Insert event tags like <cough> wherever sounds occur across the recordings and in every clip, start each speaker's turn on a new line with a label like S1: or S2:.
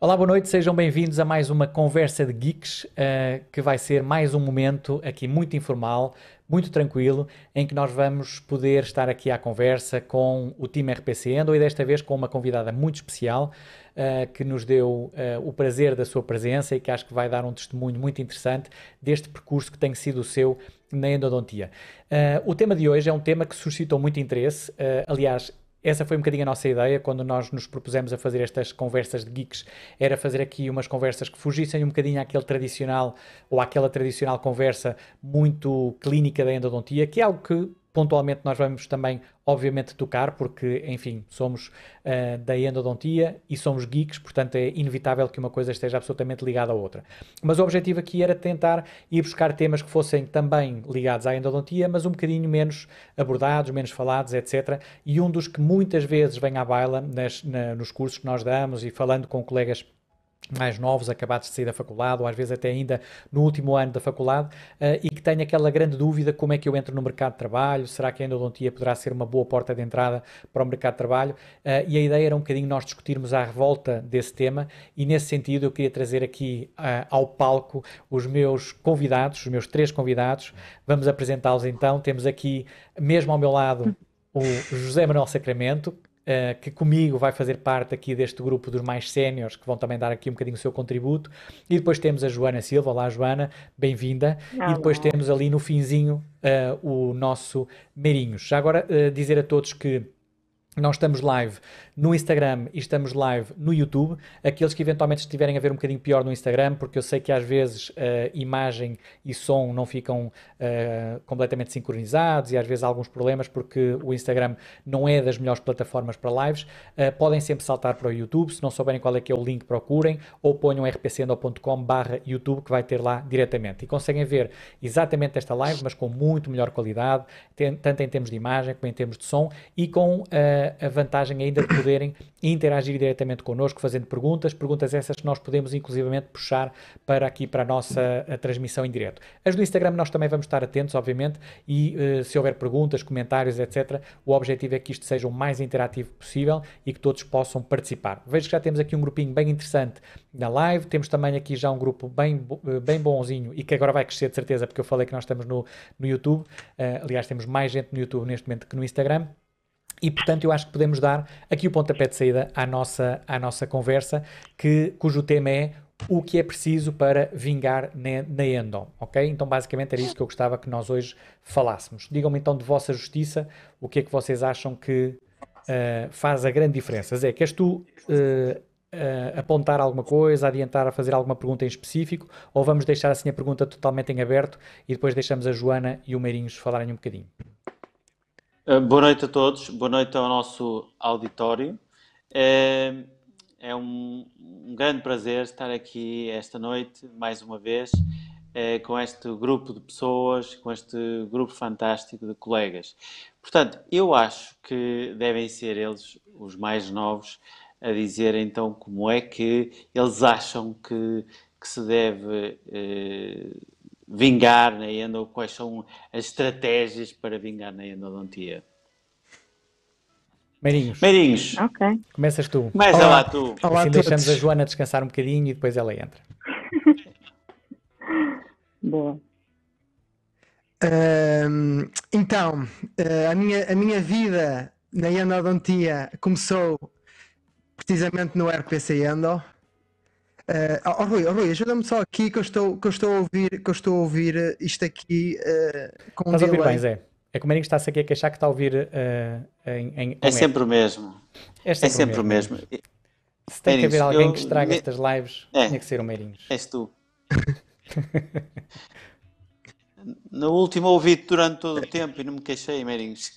S1: Olá, boa noite, sejam bem-vindos a mais uma conversa de geeks, uh, que vai ser mais um momento aqui muito informal, muito tranquilo, em que nós vamos poder estar aqui à conversa com o time RPC Endo e desta vez com uma convidada muito especial uh, que nos deu uh, o prazer da sua presença e que acho que vai dar um testemunho muito interessante deste percurso que tem sido o seu na endodontia. o tema de hoje é um tema que suscitou muito interesse, aliás, essa foi um bocadinho a nossa ideia quando nós nos propusemos a fazer estas conversas de geeks, era fazer aqui umas conversas que fugissem um bocadinho àquele tradicional ou àquela tradicional conversa muito clínica da endodontia, que é algo que pontualmente nós vamos também, obviamente, tocar, porque, enfim, somos uh, da endodontia e somos geeks, portanto é inevitável que uma coisa esteja absolutamente ligada à outra. Mas o objetivo aqui era tentar ir buscar temas que fossem também ligados à endodontia, mas um bocadinho menos abordados, menos falados, etc. E um dos que muitas vezes vem à baila nas, na, nos cursos que nós damos e falando com colegas mais novos, acabados de sair da faculdade, ou às vezes até ainda no último ano da faculdade, uh, e que têm aquela grande dúvida como é que eu entro no mercado de trabalho, será que a endodontia poderá ser uma boa porta de entrada para o mercado de trabalho? Uh, e a ideia era um bocadinho nós discutirmos à revolta desse tema, e nesse sentido eu queria trazer aqui uh, ao palco os meus convidados, os meus três convidados, vamos apresentá-los então, temos aqui, mesmo ao meu lado, o José Manuel Sacramento, uh, que comigo vai fazer parte aqui deste grupo dos mais séniores, que vão também dar aqui um bocadinho o seu contributo. E depois temos a Joana Silva. Olá, Joana, bem-vinda. E depois temos ali no finzinho uh, o nosso Meirinhos. Já agora uh, dizer a todos que nós estamos live no Instagram e estamos live no YouTube. Aqueles que eventualmente estiverem a ver um bocadinho pior no Instagram, porque eu sei que às vezes uh, imagem e som não ficam uh, completamente sincronizados e às vezes há alguns problemas porque o Instagram não é das melhores plataformas para lives. Uh, podem sempre saltar para o YouTube. Se não souberem qual é que é o link, procurem ou ponham rpcendo.com barra YouTube que vai ter lá diretamente. E conseguem ver exatamente esta live, mas com muito melhor qualidade, tanto em termos de imagem como em termos de som e com a vantagem ainda de poderem interagir diretamente connosco, fazendo perguntas, perguntas essas que nós podemos inclusivamente puxar para aqui para a nossa a transmissão em direto. As do Instagram nós também vamos estar atentos, obviamente, e uh, se houver perguntas, comentários, etc., o objetivo é que isto seja o mais interativo possível e que todos possam participar. Vejo que já temos aqui um grupinho bem interessante na live, temos também aqui já um grupo bem, eh, bem bonzinho e que agora vai crescer de certeza, porque eu falei que nós estamos no, no YouTube, uh, aliás temos mais gente no YouTube neste momento que no Instagram, e, portanto, eu acho que podemos dar aqui o pontapé de saída à nossa, à nossa conversa, que, cujo tema é o que é preciso para vingar na, Endon, ok? Então, basicamente, era isso que eu gostava que nós hoje falássemos. Digam-me, então, de vossa justiça, o que é que vocês acham que uh, faz a grande diferença? Zé, queres tu uh, uh, apontar alguma coisa, adiantar a fazer alguma pergunta em específico, ou vamos deixar assim a pergunta totalmente em aberto e depois deixamos a Joana e o Meirinhos falarem um bocadinho?
S2: Eh, boa noite a todos, boa noite ao nosso auditório. É, é um, um, grande prazer estar aqui esta noite, mais uma vez, é, com este grupo de pessoas, com este grupo fantástico de colegas. Portanto, eu acho que devem ser eles, os mais novos, a dizer então como é que eles acham que, que se deve. Vingar na endo, quais são as estratégias para vingar na endodontia?
S1: Meirinhos.
S2: Meirinhos.
S3: Ok.
S1: Começas tu.
S2: Começa Olá. lá tu.
S1: Olá assim deixamos a Joana descansar um bocadinho e depois ela entra. <laughs>
S3: Boa.
S4: Uh, então, uh, a, minha, a minha vida na endodontia começou precisamente no RPC Endo. Uh, oh, Rui, oh, Rui ajuda-me só aqui que eu, estou, que eu estou a ouvir, que eu estou a ouvir isto aqui uh, com
S1: Estás um a ouvir bem, Zé? É que o Marinho está-se aqui a queixar que está a ouvir uh, em, em
S2: É sempre o mesmo. É sempre, é sempre o mesmo. mesmo.
S1: Se tem Meirinhos, que haver alguém eu, que estraga me... estas lives, é, tinha que ser o Meirinhos.
S2: És tu. <laughs> no último ouvi-te durante todo o tempo e não me queixei, Meirinhos.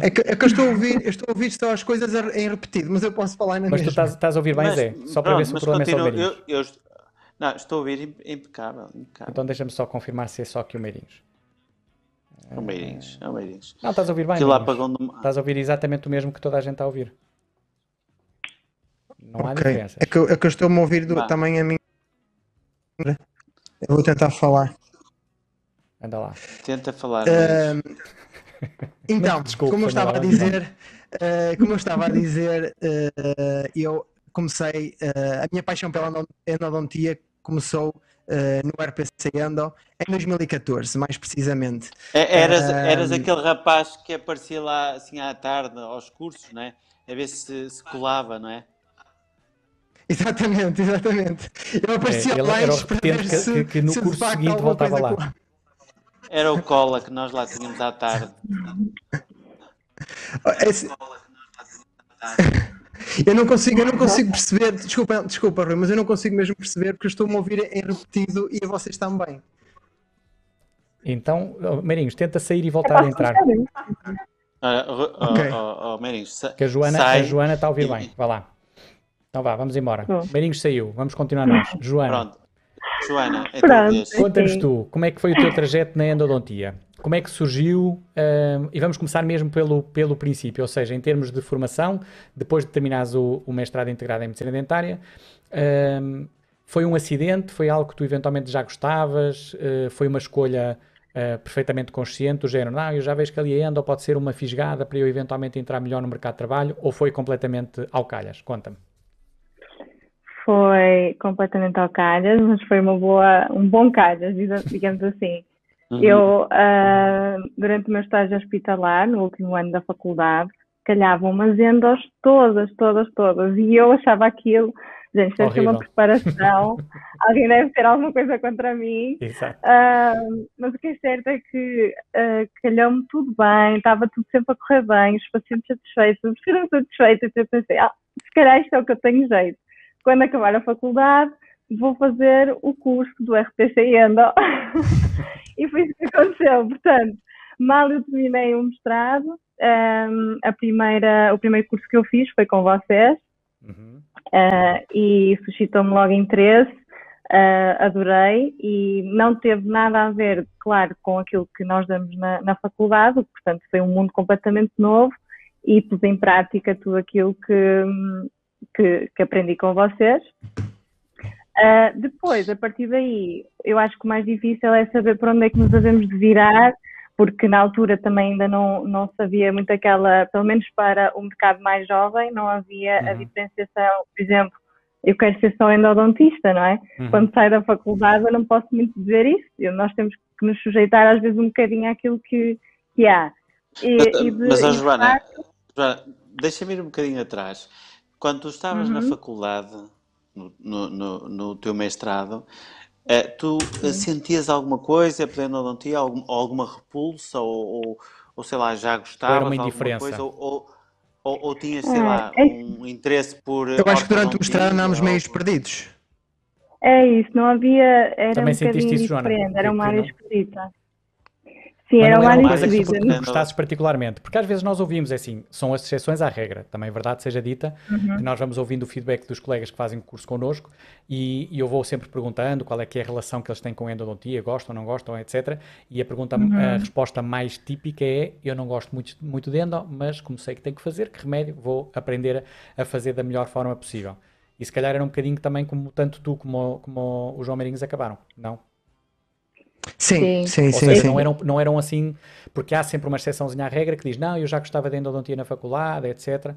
S4: É que, é que eu estou a ouvir, eu estou a ouvir só as coisas em repetido, mas eu posso falar na
S1: Mas
S4: mesma.
S1: tu estás, estás, a ouvir bem, mas, Zé? Só para pronto, ver se o problema continua, é só o Meirinhos.
S2: Eu, eu, não, estou a ouvir impecável, impecável.
S1: Então deixa-me só confirmar se é só aqui o Meirinhos.
S2: É o Meirinhos, é o Meirinhos.
S1: Não, estás a ouvir bem. lá Estás a ouvir exatamente o mesmo que toda a gente está a ouvir. Não há okay. diferença.
S4: É que, é que eu estou-me a ouvir do, também a mim. Eu vou tentar falar.
S1: Anda lá.
S2: Tenta falar. Uh,
S4: então, Desculpa, como eu estava a dizer, uh, como eu estava a dizer, uh, eu comecei, uh, a minha paixão pela endodontia começou uh, no RPC Endo em 2014, mais precisamente.
S2: É, eras, eras aquele rapaz que aparecia lá assim à tarde aos cursos, não é? A ver se, se colava, não é?
S4: Exatamente, exatamente. Eu aparecia
S1: é,
S4: lá
S1: era o que, se, que, que no curso seguinte voltava lá.
S2: Era o cola que nós lá tínhamos à tarde.
S4: Esse... Eu não consigo, eu não consigo perceber, desculpa, desculpa, Rui, mas eu não consigo mesmo perceber porque eu estou-me a ouvir em repetido e a vocês também.
S1: Então, Marinhos, tenta sair e voltar a entrar.
S2: Oh, okay. oh, oh, Marinhos,
S1: que a Joana, a Joana está a ouvir bem. Vá lá. Então vá, vamos embora. Marinhos saiu, vamos continuar nós. Joana. Pronto.
S2: Joana, é
S1: Conta-nos tu, como é que foi o teu trajeto na endodontia? Como é que surgiu? Uh, e vamos começar mesmo pelo, pelo princípio, ou seja, em termos de formação, depois de terminares o, o mestrado integrado em medicina dentária, uh, foi um acidente? Foi algo que tu eventualmente já gostavas? Uh, foi uma escolha uh, perfeitamente consciente, do género, não, eu já vejo que ali endo, ou pode ser uma fisgada para eu eventualmente entrar melhor no mercado de trabalho, ou foi completamente ao calhas? Conta-me.
S3: Foi completamente ao calhas, mas foi uma boa, um bom calhas, <laughs> digamos assim. Uhum. Eu, uh, durante o meu estágio hospitalar, no último ano da faculdade, calhavam umas endos todas, todas, todas. E eu achava aquilo, gente, deve ser uma preparação, <laughs> alguém deve ter alguma coisa contra mim. Uh, mas o que é certo é que uh, calhou-me tudo bem, estava tudo sempre a correr bem, os pacientes satisfeitos, os pacientes satisfeitos. Eu pensei, ah, se calhar isto é o que eu tenho jeito. Quando acabar a faculdade, vou fazer o curso do RPC Endo. <laughs> e foi isso que aconteceu. Portanto, mal eu terminei o mestrado, um, a primeira, o primeiro curso que eu fiz foi com vocês uhum. uh, e suscitou-me logo interesse. Uh, adorei e não teve nada a ver, claro, com aquilo que nós damos na, na faculdade, portanto foi um mundo completamente novo e pus em prática tudo aquilo que, que, que aprendi com vocês. Uh, depois, a partir daí, eu acho que o mais difícil é saber para onde é que nos devemos de virar, porque na altura também ainda não, não sabia muito aquela, pelo menos para o mercado mais jovem, não havia uhum. a diferenciação, por exemplo, eu quero ser só endodontista, não é? Uhum. Quando saio da faculdade eu não posso muito dizer isso, eu, nós temos que nos sujeitar às vezes um bocadinho àquilo que, que há.
S2: E, mas, e de, mas Joana, Joana deixa-me ir um bocadinho atrás. Quando tu estavas uhum. na faculdade, no, no, no teu mestrado, eh, tu Sim. sentias alguma coisa pela endodontia, algum, alguma repulsa ou, ou, ou, sei lá, já gostavas de alguma coisa ou, ou, ou, tinhas, sei é, lá, é um interesse por
S4: Eu acho que durante o mestrado andámos meio perdidos.
S3: É isso, não havia, era Também um bocadinho isso, diferente, Joana? era uma área escrita. Sim, era
S1: não é uma coisa que tu gostasses particularmente, porque às vezes nós ouvimos é assim, são as exceções à regra, também é verdade seja dita, uhum. que nós vamos ouvindo o feedback dos colegas que fazem o curso connosco e, e, eu vou sempre perguntando qual é que é a relação que eles têm com a endodontia, gostam, não gostam, etc. E a pergunta, uhum. a resposta mais típica é, eu não gosto muito, muito de endo, mas como sei que tenho que fazer, que remédio, vou aprender a fazer da melhor forma possível. E se calhar era um bocadinho também como tanto tu como, como o João acabaram, não?
S4: Sim, sim, sim. Ou
S1: seja,
S4: sim.
S1: Não, eram, não eram assim, porque há sempre uma exceçãozinha à regra que diz, não, eu já gostava de endodontia na faculdade, etc.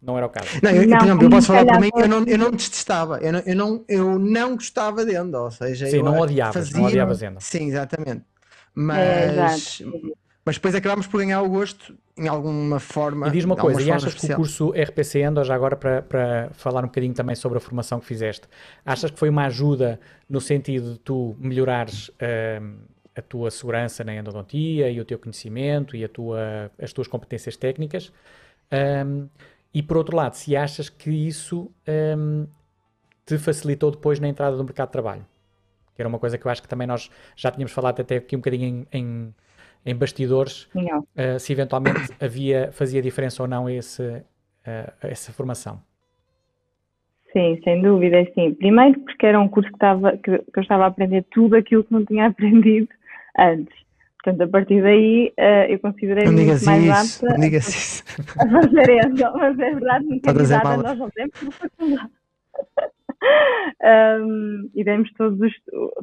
S1: Não era o caso.
S4: Não, eu, não, por exemplo, eu posso falar por mim, eu não, eu não detestava, eu não, eu não, eu não gostava de endo, ou seja,
S1: sim, não odiavas, fazia... não odiavas endo.
S4: Sim, exatamente. Mas, é, mas depois acabámos por ganhar o gosto em alguma forma.
S1: E diz uma coisa, e achas especial. que o curso RPC Endo, já agora para, para falar um bocadinho também sobre a formação que fizeste, achas que foi uma ajuda no sentido de tu melhorares uh, a tua segurança na endodontia e o teu conhecimento e a tua, as tuas competências técnicas? Um, e por outro lado, se achas que isso um, te facilitou depois na entrada do mercado de trabalho? Que era uma coisa que eu acho que também nós já tínhamos falado até aqui um bocadinho em, em em bastidores uh, se eventualmente <coughs> havia, fazia diferença ou não esse, uh, essa formação.
S3: Sim, sem dúvida, sim. Primeiro porque era um curso que, estava, que, que eu estava a aprender tudo aquilo que não tinha <laughs> aprendido antes. Portanto, a partir daí uh, eu considerei muito mais
S4: isso, apta digas isso. <laughs>
S3: a fazer isso. Mas é verdade, não tem nada, nós não temos faculdade. um, e demos todos,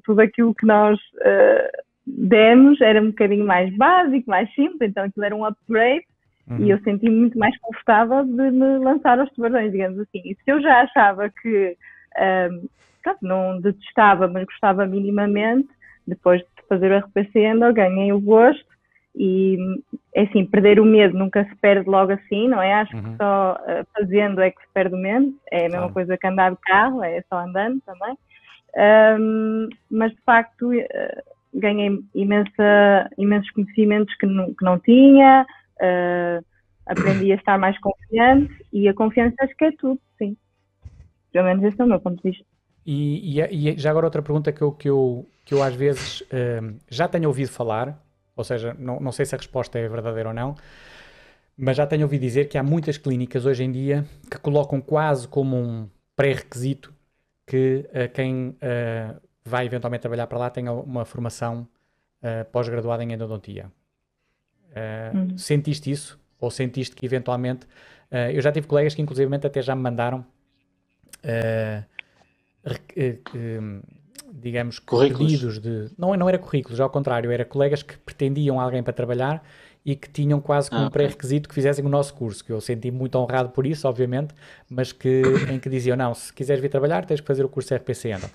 S3: tudo aquilo que nós uh, demos era um bocadinho mais básico, mais simples, então aquilo era um upgrade Uhum. E eu senti-me muito mais confortável de me lançar aos tubarões, digamos assim. E se eu já achava que um, pronto, não detestava, mas gostava minimamente, depois de fazer o RPC Endo, ganhei o gosto e é assim, perder o medo nunca se perde logo assim, não é? Acho uhum. que só uh, fazendo é que se perde o medo, é a mesma coisa que andar de carro, é só andando também. Um, mas de facto uh, ganhei imensa, imensos conhecimentos que não, que não tinha, uh, aprendi a estar mais confiante e a confiança acho que é tudo, sim. Pelo menos esse é o meu ponto de vista.
S1: E, e, e já agora outra pergunta que eu, que eu, que eu às vezes já tenho ouvido falar, ou seja, não, não sei se a resposta é verdadeira ou não, mas já tenho ouvido dizer que há muitas clínicas hoje em dia que colocam quase como um pré-requisito que uh, quem uh, vai eventualmente trabalhar para lá tenha uma formação uh, pós-graduada em endodontia. Uhum. Sentiste isso? Ou sentiste que eventualmente. eu já tive colegas que, inclusive, até já me mandaram. digamos, pedidos de. Não, não era currículos, ao contrário, era colegas que pretendiam alguém para trabalhar e que tinham quase como ah, pré-requisito que fizessem o nosso curso, que eu senti muito honrado por isso, obviamente, mas que, em que diziam, não, se quiseres vir trabalhar tens que fazer o curso RPC Endo.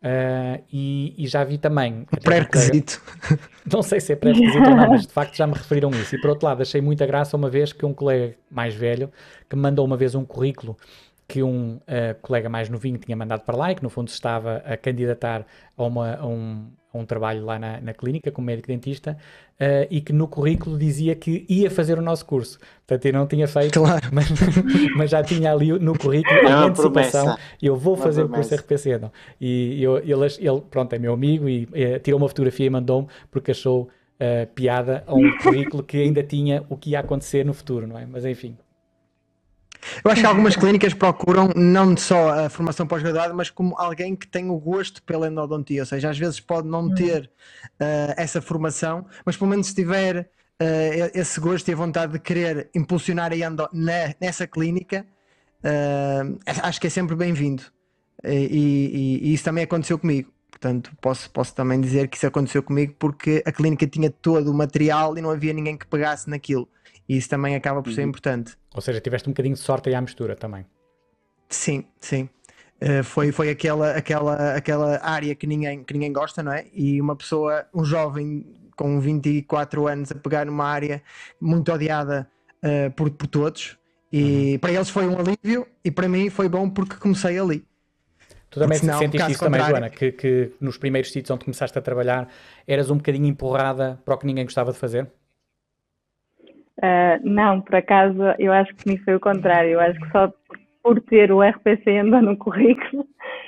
S1: Uh, e, e, já vi também...
S4: Pré-requisito. <laughs>
S1: Não sei se é pré-requisito ou não, mas de facto já me referiram isso. E por outro lado, achei muita graça uma vez que um colega mais velho, que me mandou uma vez um currículo que um uh, colega mais novinho tinha mandado para lá e que no fundo estava a candidatar a, uma, a, um, a um, trabalho lá na, na clínica como médico dentista uh, e que no currículo dizia que ia fazer o nosso curso. Portanto, eu não tinha feito, claro. <laughs> mas, mas, já tinha ali no currículo é a antecipação eu vou uma fazer promessa. o curso RPC. Não? E eu, ele, ele, pronto, é meu amigo e é, tirou uma fotografia e mandou-me porque achou uh, piada a um currículo que ainda tinha o que ia acontecer no futuro, não é? Mas enfim.
S4: Eu acho que algumas clínicas procuram não só a formação pós-graduada, mas como alguém que tem o gosto pela endodontia, ou seja, às vezes pode não hum. ter uh, essa formação, mas pelo menos se tiver uh, esse gosto e a vontade de querer impulsionar a endo na, nessa clínica, uh, acho que é sempre bem-vindo. E, e, e, isso também aconteceu comigo. Portanto, posso, posso também dizer que isso aconteceu comigo porque a clínica tinha todo o material e não havia ninguém que pegasse naquilo. E isso também acaba por ser uhum. importante.
S1: Ou seja, tiveste um bocadinho de sorte aí à mistura também.
S4: Sim, sim. Uh, foi foi aquela, aquela, aquela área que ninguém, que ninguém gosta, não é? E uma pessoa, um jovem com 24 anos a pegar numa área muito odiada uh, por, por todos. E uhum. para eles foi um alívio e para mim foi bom porque comecei ali.
S1: Tu também senão, sentiste isso também, Joana, que, que nos primeiros sítios onde começaste a trabalhar eras um bocadinho empurrada para o que ninguém gostava de fazer?
S3: Uh, não, por acaso, eu acho que me foi o contrário. Eu acho que só por ter o RPC Endo no currículo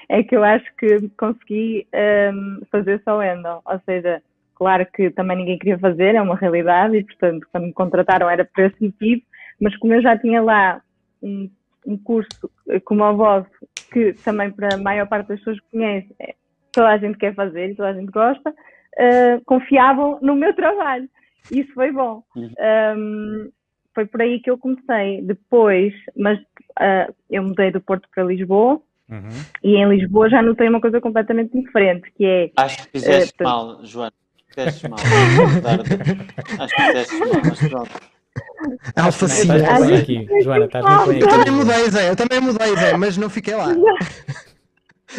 S3: é que eu acho que consegui um, fazer só Endo. Ou seja, claro que também ninguém queria fazer, é uma realidade, e portanto, quando me contrataram era por esse motivo, mas como eu já tinha lá um, um curso como o vosso, que também para a maior parte das pessoas conhece, é, toda a gente quer fazer e toda a gente gosta, uh, confiavam no meu trabalho. Isso foi bom. Uhum. Um, foi por aí que eu comecei. Depois, mas uh, eu mudei do Porto para Lisboa. Uhum. E em Lisboa já notei uma coisa completamente diferente, que é...
S2: Acho que fizeste uh, mal, Joana. Fizeste mal. <laughs> Acho que fizeste mal, mas pronto.
S1: Estás muito aqui, Joana, estás muito bem aqui.
S4: Eu também mudei, Zé, eu também mudei, Zé, mas não fiquei lá. <laughs>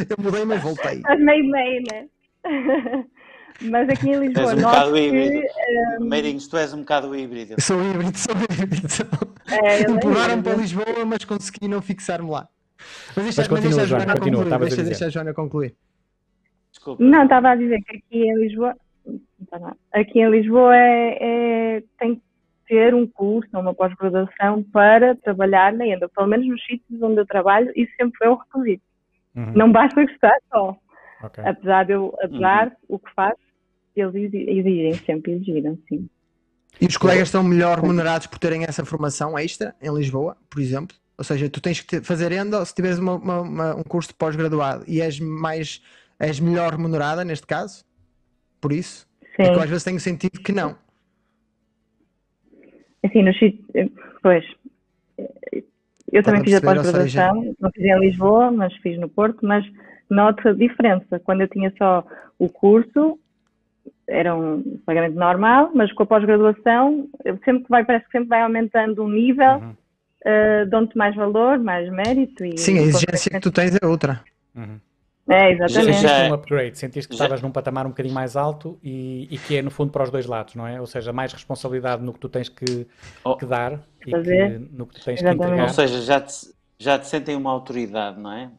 S4: Eu mudei, mas voltei.
S3: Estás meio meio, né? <laughs> Mas aqui em Lisboa,
S2: és um bocado híbrido. Um... Meirinhos, tu és um bocado híbrido.
S4: Sou híbrido, sou híbrido. É, Empurraram para Lisboa, mas consegui não fixar-me lá.
S1: Mas, isto, mas continua, deixa Joana, continua,
S4: concluir, deixa, deixa a Joana concluir.
S3: Desculpa. Não, estava a dizer que aqui em Lisboa, aqui em Lisboa é, é, tem que ter um curso ou uma pós-graduação para trabalhar na ENDA. Pelo menos nos sítios onde eu trabalho, isso sempre foi o requisito. Uhum. Não basta gostar só. Okay. Apesar de eu adorar uhum. o que faço, eles exigem, sempre exigiram, sim.
S4: E os colegas estão melhor remunerados por terem essa formação extra em Lisboa, por exemplo? Ou seja, tu tens que fazer endo se tiveres uma, uma, uma, um curso de pós-graduado e és mais és melhor remunerada neste caso? Por isso? Sim. Porque às vezes tenho sentido que não.
S3: Assim, no pois eu também fiz a pós-graduação, não fiz em Lisboa, mas fiz no Porto, mas noto a diferença. Quando eu tinha só o curso, era um pagamento normal, mas com a pós-graduação, sempre que vai, parece que sempre vai aumentando o nível, uhum. uh, dão-te mais valor, mais mérito. E,
S4: Sim, a exigência que tu tens é outra.
S3: Uhum. É, exatamente.
S1: Sentiste um upgrade, sentiste que estavas num patamar um bocadinho mais alto e, e, que é, no fundo, para os dois lados, não é? Ou seja, mais responsabilidade no que tu tens que, oh. que dar e que, no que tu tens exatamente. que entregar.
S2: Ou seja, já te, já te sentem uma autoridade, não é?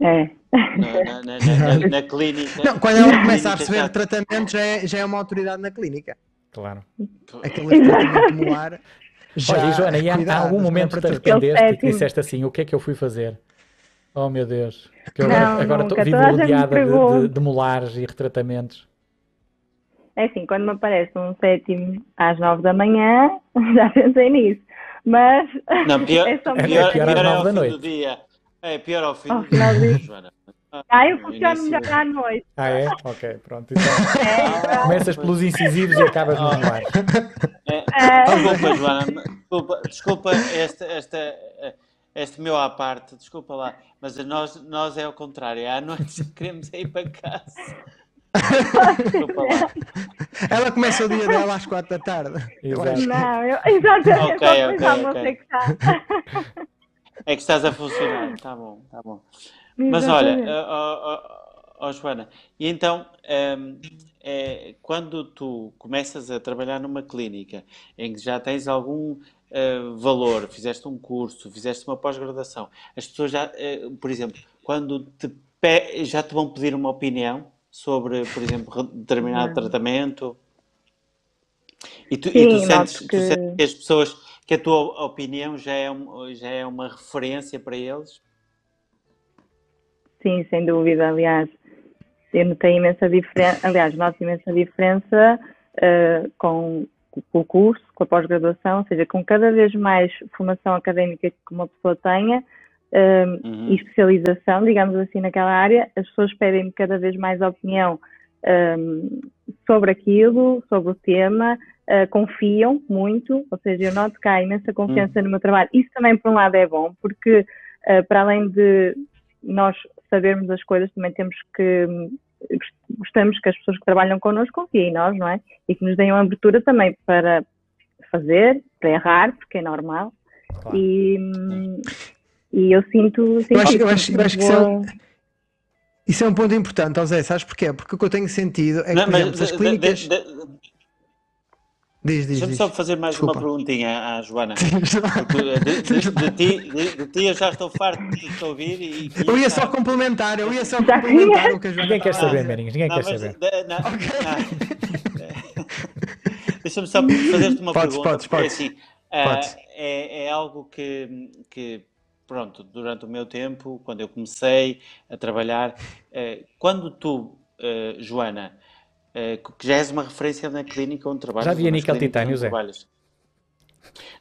S3: É.
S2: Na, na, na, <laughs> na, clínica.
S4: Não, quando ela começa a receber tratamento, já é, já é uma autoridade na clínica.
S1: Claro.
S4: Aquele tratamento molar. Já,
S1: Olha, Joana, e há, algum momento te arrependeste e que disseste assim: o que é que eu fui fazer? Oh meu Deus, que eu
S3: não,
S1: agora, agora vivo rodeada de, de, de molares e retratamentos.
S3: É assim, quando me aparece um sétimo às nove da manhã, <laughs> já pensei nisso. Mas.
S2: Não, pior, <laughs> é, só é, pior, pior, pior é ao fim noite. do dia. É pior ao fim oh, do <laughs> dia, Joana.
S3: Ah, eu funciono melhor à noite.
S1: Ah, é? <laughs> Ok, pronto. Então, é, começas pelos incisivos e acabas no ar.
S2: É, é. Desculpa, Joana. Desculpa, desculpa esta, esta, este meu à parte, desculpa lá, mas nós, nós é ao contrário, à noite queremos ir para casa.
S4: desculpa lá. Ela começa o dia dela às quatro da tarde.
S3: Exato. Não, eu, exatamente, okay, eu okay, okay. que está. <laughs>
S2: É que estás a funcionar, está bom, está bom. Mas olha, oh, oh, oh, Joana, e então, um, é, quando tu começas a trabalhar numa clínica em que já tens algum uh, valor, fizeste um curso, fizeste uma pós-graduação, as pessoas já, uh, por exemplo, quando te já te vão pedir uma opinião sobre, por exemplo, determinado tratamento? E tu, Sim, e tu, sentes, que... tu sentes que as pessoas, que a tua opinião já é, já é uma referência para eles?
S3: Sim, sem dúvida. Aliás, eu notei imensa diferença, aliás, noto imensa diferença uh, com com o curso, com a pós-graduação, ou seja, com cada vez mais formação académica que uma pessoa tenha um, uhum. e especialização, digamos assim, naquela área, as pessoas pedem cada vez mais opinião um, sobre aquilo, sobre o tema, uh, confiam muito, ou seja, eu noto que há imensa confiança uhum. no meu trabalho. Isso também, por um lado, é bom, porque uh, para além de nós sabermos as coisas, também temos que gostamos que as pessoas que trabalham connosco confiem em nós, não é? E que nos deem uma abertura também para fazer, para errar, porque é normal. Claro. E, e eu sinto. sinto
S4: eu acho, eu acho, eu acho que isso é, um, isso é um ponto importante, José, sabes porquê? Porque o que eu tenho sentido é que, não, por exemplo, as clínicas. De, de, de,
S2: Diz, diz, Deixa-me só fazer mais Desculpa. uma perguntinha à Joana. <laughs> De, de, de, ti, de, ti eu já estou farto de te ouvir e.
S4: e <laughs> eu ia só complementar, eu ia só complementar o que a
S1: Joana Ninguém quer saber, Merinhos, ninguém não, quer mas, saber.
S2: Não, okay. <laughs> Deixa-me só fazer-te uma
S4: podes,
S2: pergunta.
S4: Podes, podes.
S2: Assim, uh, é, é algo que, que, pronto, durante o meu tempo, quando eu comecei a trabalhar, uh, quando tu, uh, Joana, eh, que já és uma referência na clínica onde trabalhas.
S1: Já havia níquel titânio, Zé?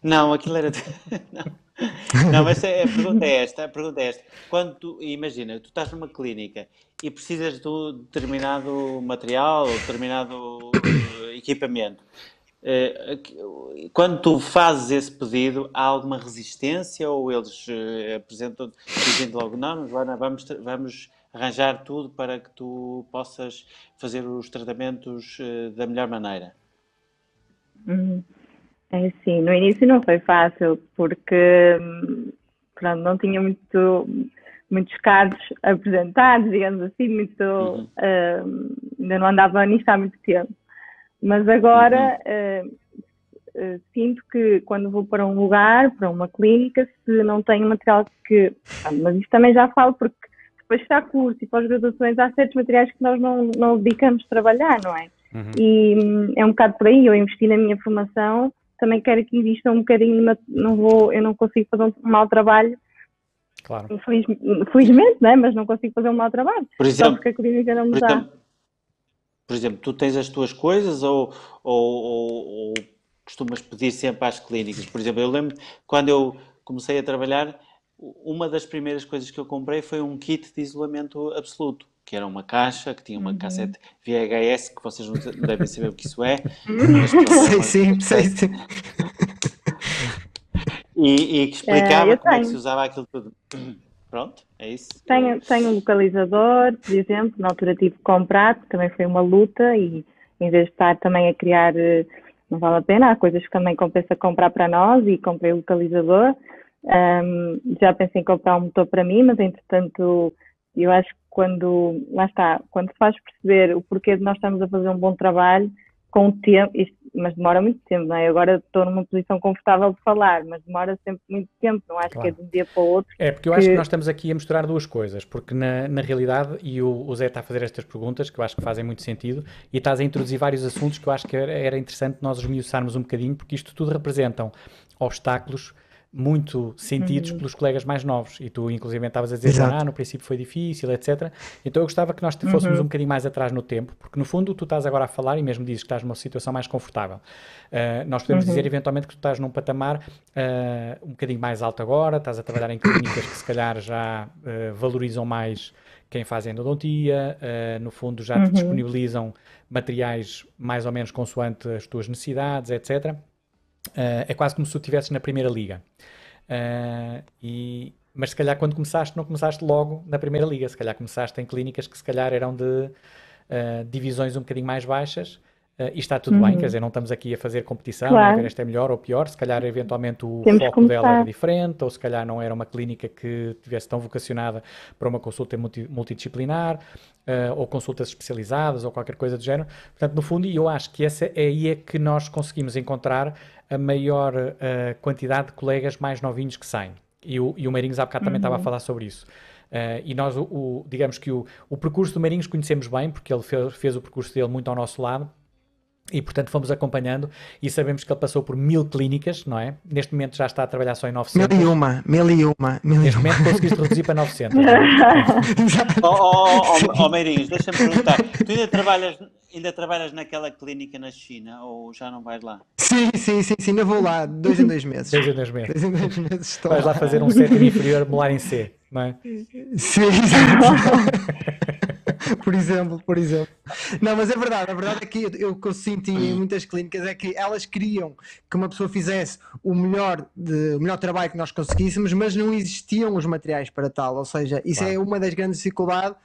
S2: Não, aquilo era. <laughs> não. não, mas a pergunta é esta: a pergunta é esta. Quando tu, imagina, tu estás numa clínica e precisas de um determinado material ou determinado eh, equipamento. Eh, quando tu fazes esse pedido, há alguma resistência ou eles apresentam, dizem logo, não, Joana, vamos, vamos arranjar tudo para que tu possas fazer os tratamentos uh, da melhor maneira?
S3: Uhum. É sim, no início não foi fácil porque pronto, não tinha muito, muitos casos apresentados, digamos assim, muito, uhum. uh, ainda não andava nisto há muito tempo. Mas agora uhum. uh, sinto que quando vou para um lugar, para uma clínica, se não tenho material que. Mas isso também já falo porque depois está curso e pós-graduações, há certos materiais que nós não, não dedicamos a trabalhar, não é? Uhum. E hum, é um bocado por aí, eu investi na minha formação, também quero que exista um bocadinho, não vou, eu não consigo fazer um mau trabalho,
S1: claro.
S3: Infeliz, felizmente, né? mas não consigo fazer um mau trabalho,
S2: por exemplo,
S3: porque a clínica não me dá.
S2: Exemplo, por exemplo, tu tens as tuas coisas ou, ou, ou, ou costumas pedir sempre às clínicas? Por exemplo, eu lembro quando eu comecei a trabalhar, uma das primeiras coisas que eu comprei foi um kit de isolamento absoluto, que era uma caixa que tinha uma uhum. cassete VHS, que vocês não devem saber o que isso é.
S4: sei sim, sei sim.
S2: E, e que explicava é, como é que se usava aquilo tudo. Pronto, é isso.
S3: Tenho, tenho um localizador, por exemplo, na altura tive que comprar, também foi uma luta e em vez de estar também a criar, eh, não vale a pena, há coisas que também compensa comprar para nós e comprei o localizador. Um, já pensei em comprar um motor para mim, mas entretanto eu acho que quando, lá está, quando se faz perceber o porquê de nós estamos a fazer um bom trabalho, com o tempo, isto, mas demora muito tempo, não é? Agora estou numa posição confortável de falar, mas demora sempre muito tempo, não acho claro. que é de um dia para o outro.
S1: É, porque eu que... acho que nós estamos aqui a misturar duas coisas, porque na, na realidade, e o, o, Zé está a fazer estas perguntas que eu acho que fazem muito sentido, e estás a introduzir vários assuntos que eu acho que era, era interessante nós esmiuçarmos um bocadinho, porque isto tudo representam obstáculos muito sentidos uhum. pelos colegas mais novos. E tu, inclusive, estavas a dizer, ah, no princípio foi difícil, etc. Então eu gostava que nós fôssemos uhum. um bocadinho mais atrás no tempo, porque no fundo tu estás agora a falar e mesmo dizes que estás numa situação mais confortável. Uh, nós podemos uhum. dizer, eventualmente, que tu estás num patamar uh, um bocadinho mais alto agora, estás a trabalhar em clínicas que se calhar já uh, valorizam mais quem faz endodontia, no fundo já te uhum. disponibilizam materiais mais ou menos consoante as tuas necessidades, etc. Uh, é quase como se tu estivesses na primeira liga. Uh, e, mas se calhar quando começaste, não começaste logo na primeira liga. Se calhar começaste em clínicas que se calhar eram de uh, divisões um bocadinho mais baixas Uh, e está tudo uhum. bem, quer dizer, não estamos aqui a fazer competição, claro. a ver esta é melhor ou pior, se calhar eventualmente o Temos foco dela era diferente, ou se calhar não era uma clínica que tivesse tão vocacionada para uma consulta multi, multidisciplinar, uh, ou consultas especializadas, ou qualquer coisa do género. Portanto, no fundo, eu acho que essa é aí é que nós conseguimos encontrar a maior uh, quantidade de colegas mais novinhos que saem. E o, e o Meirinhos há bocado também estava a uhum. falar sobre isso. Uh, e nós, o, o, digamos que o, o percurso do Meirinhos conhecemos bem, porque ele fez, fez o percurso dele muito ao nosso lado, e, portanto, fomos acompanhando e sabemos que ele passou por mil clínicas, não é? Neste momento já está a trabalhar só em 900.
S4: Mil e uma, mil e uma. Mil
S1: Neste momento conseguiste reduzir para 900. <laughs>
S2: oh, oh, oh, oh, Meirinhos, deixa-me perguntar. Tu ainda trabalhas, ainda trabalhas naquela clínica na China ou já não vais lá?
S4: Sim, sim, sim, sim. Eu vou lá dois em dois meses.
S1: Dois em dois meses. Dois em dois meses estou Vais lá fazer um sétimo inferior molar em C, não é?
S4: Sim, exato. <laughs> <laughs> por exemplo, por exemplo. Não, mas é verdade, a verdade é que eu, o que eu senti em muitas clínicas é que elas queriam que uma pessoa fizesse o melhor, de, o melhor trabalho que nós conseguíssemos, mas não existiam os materiais para tal. Ou seja, isso é uma das grandes dificuldades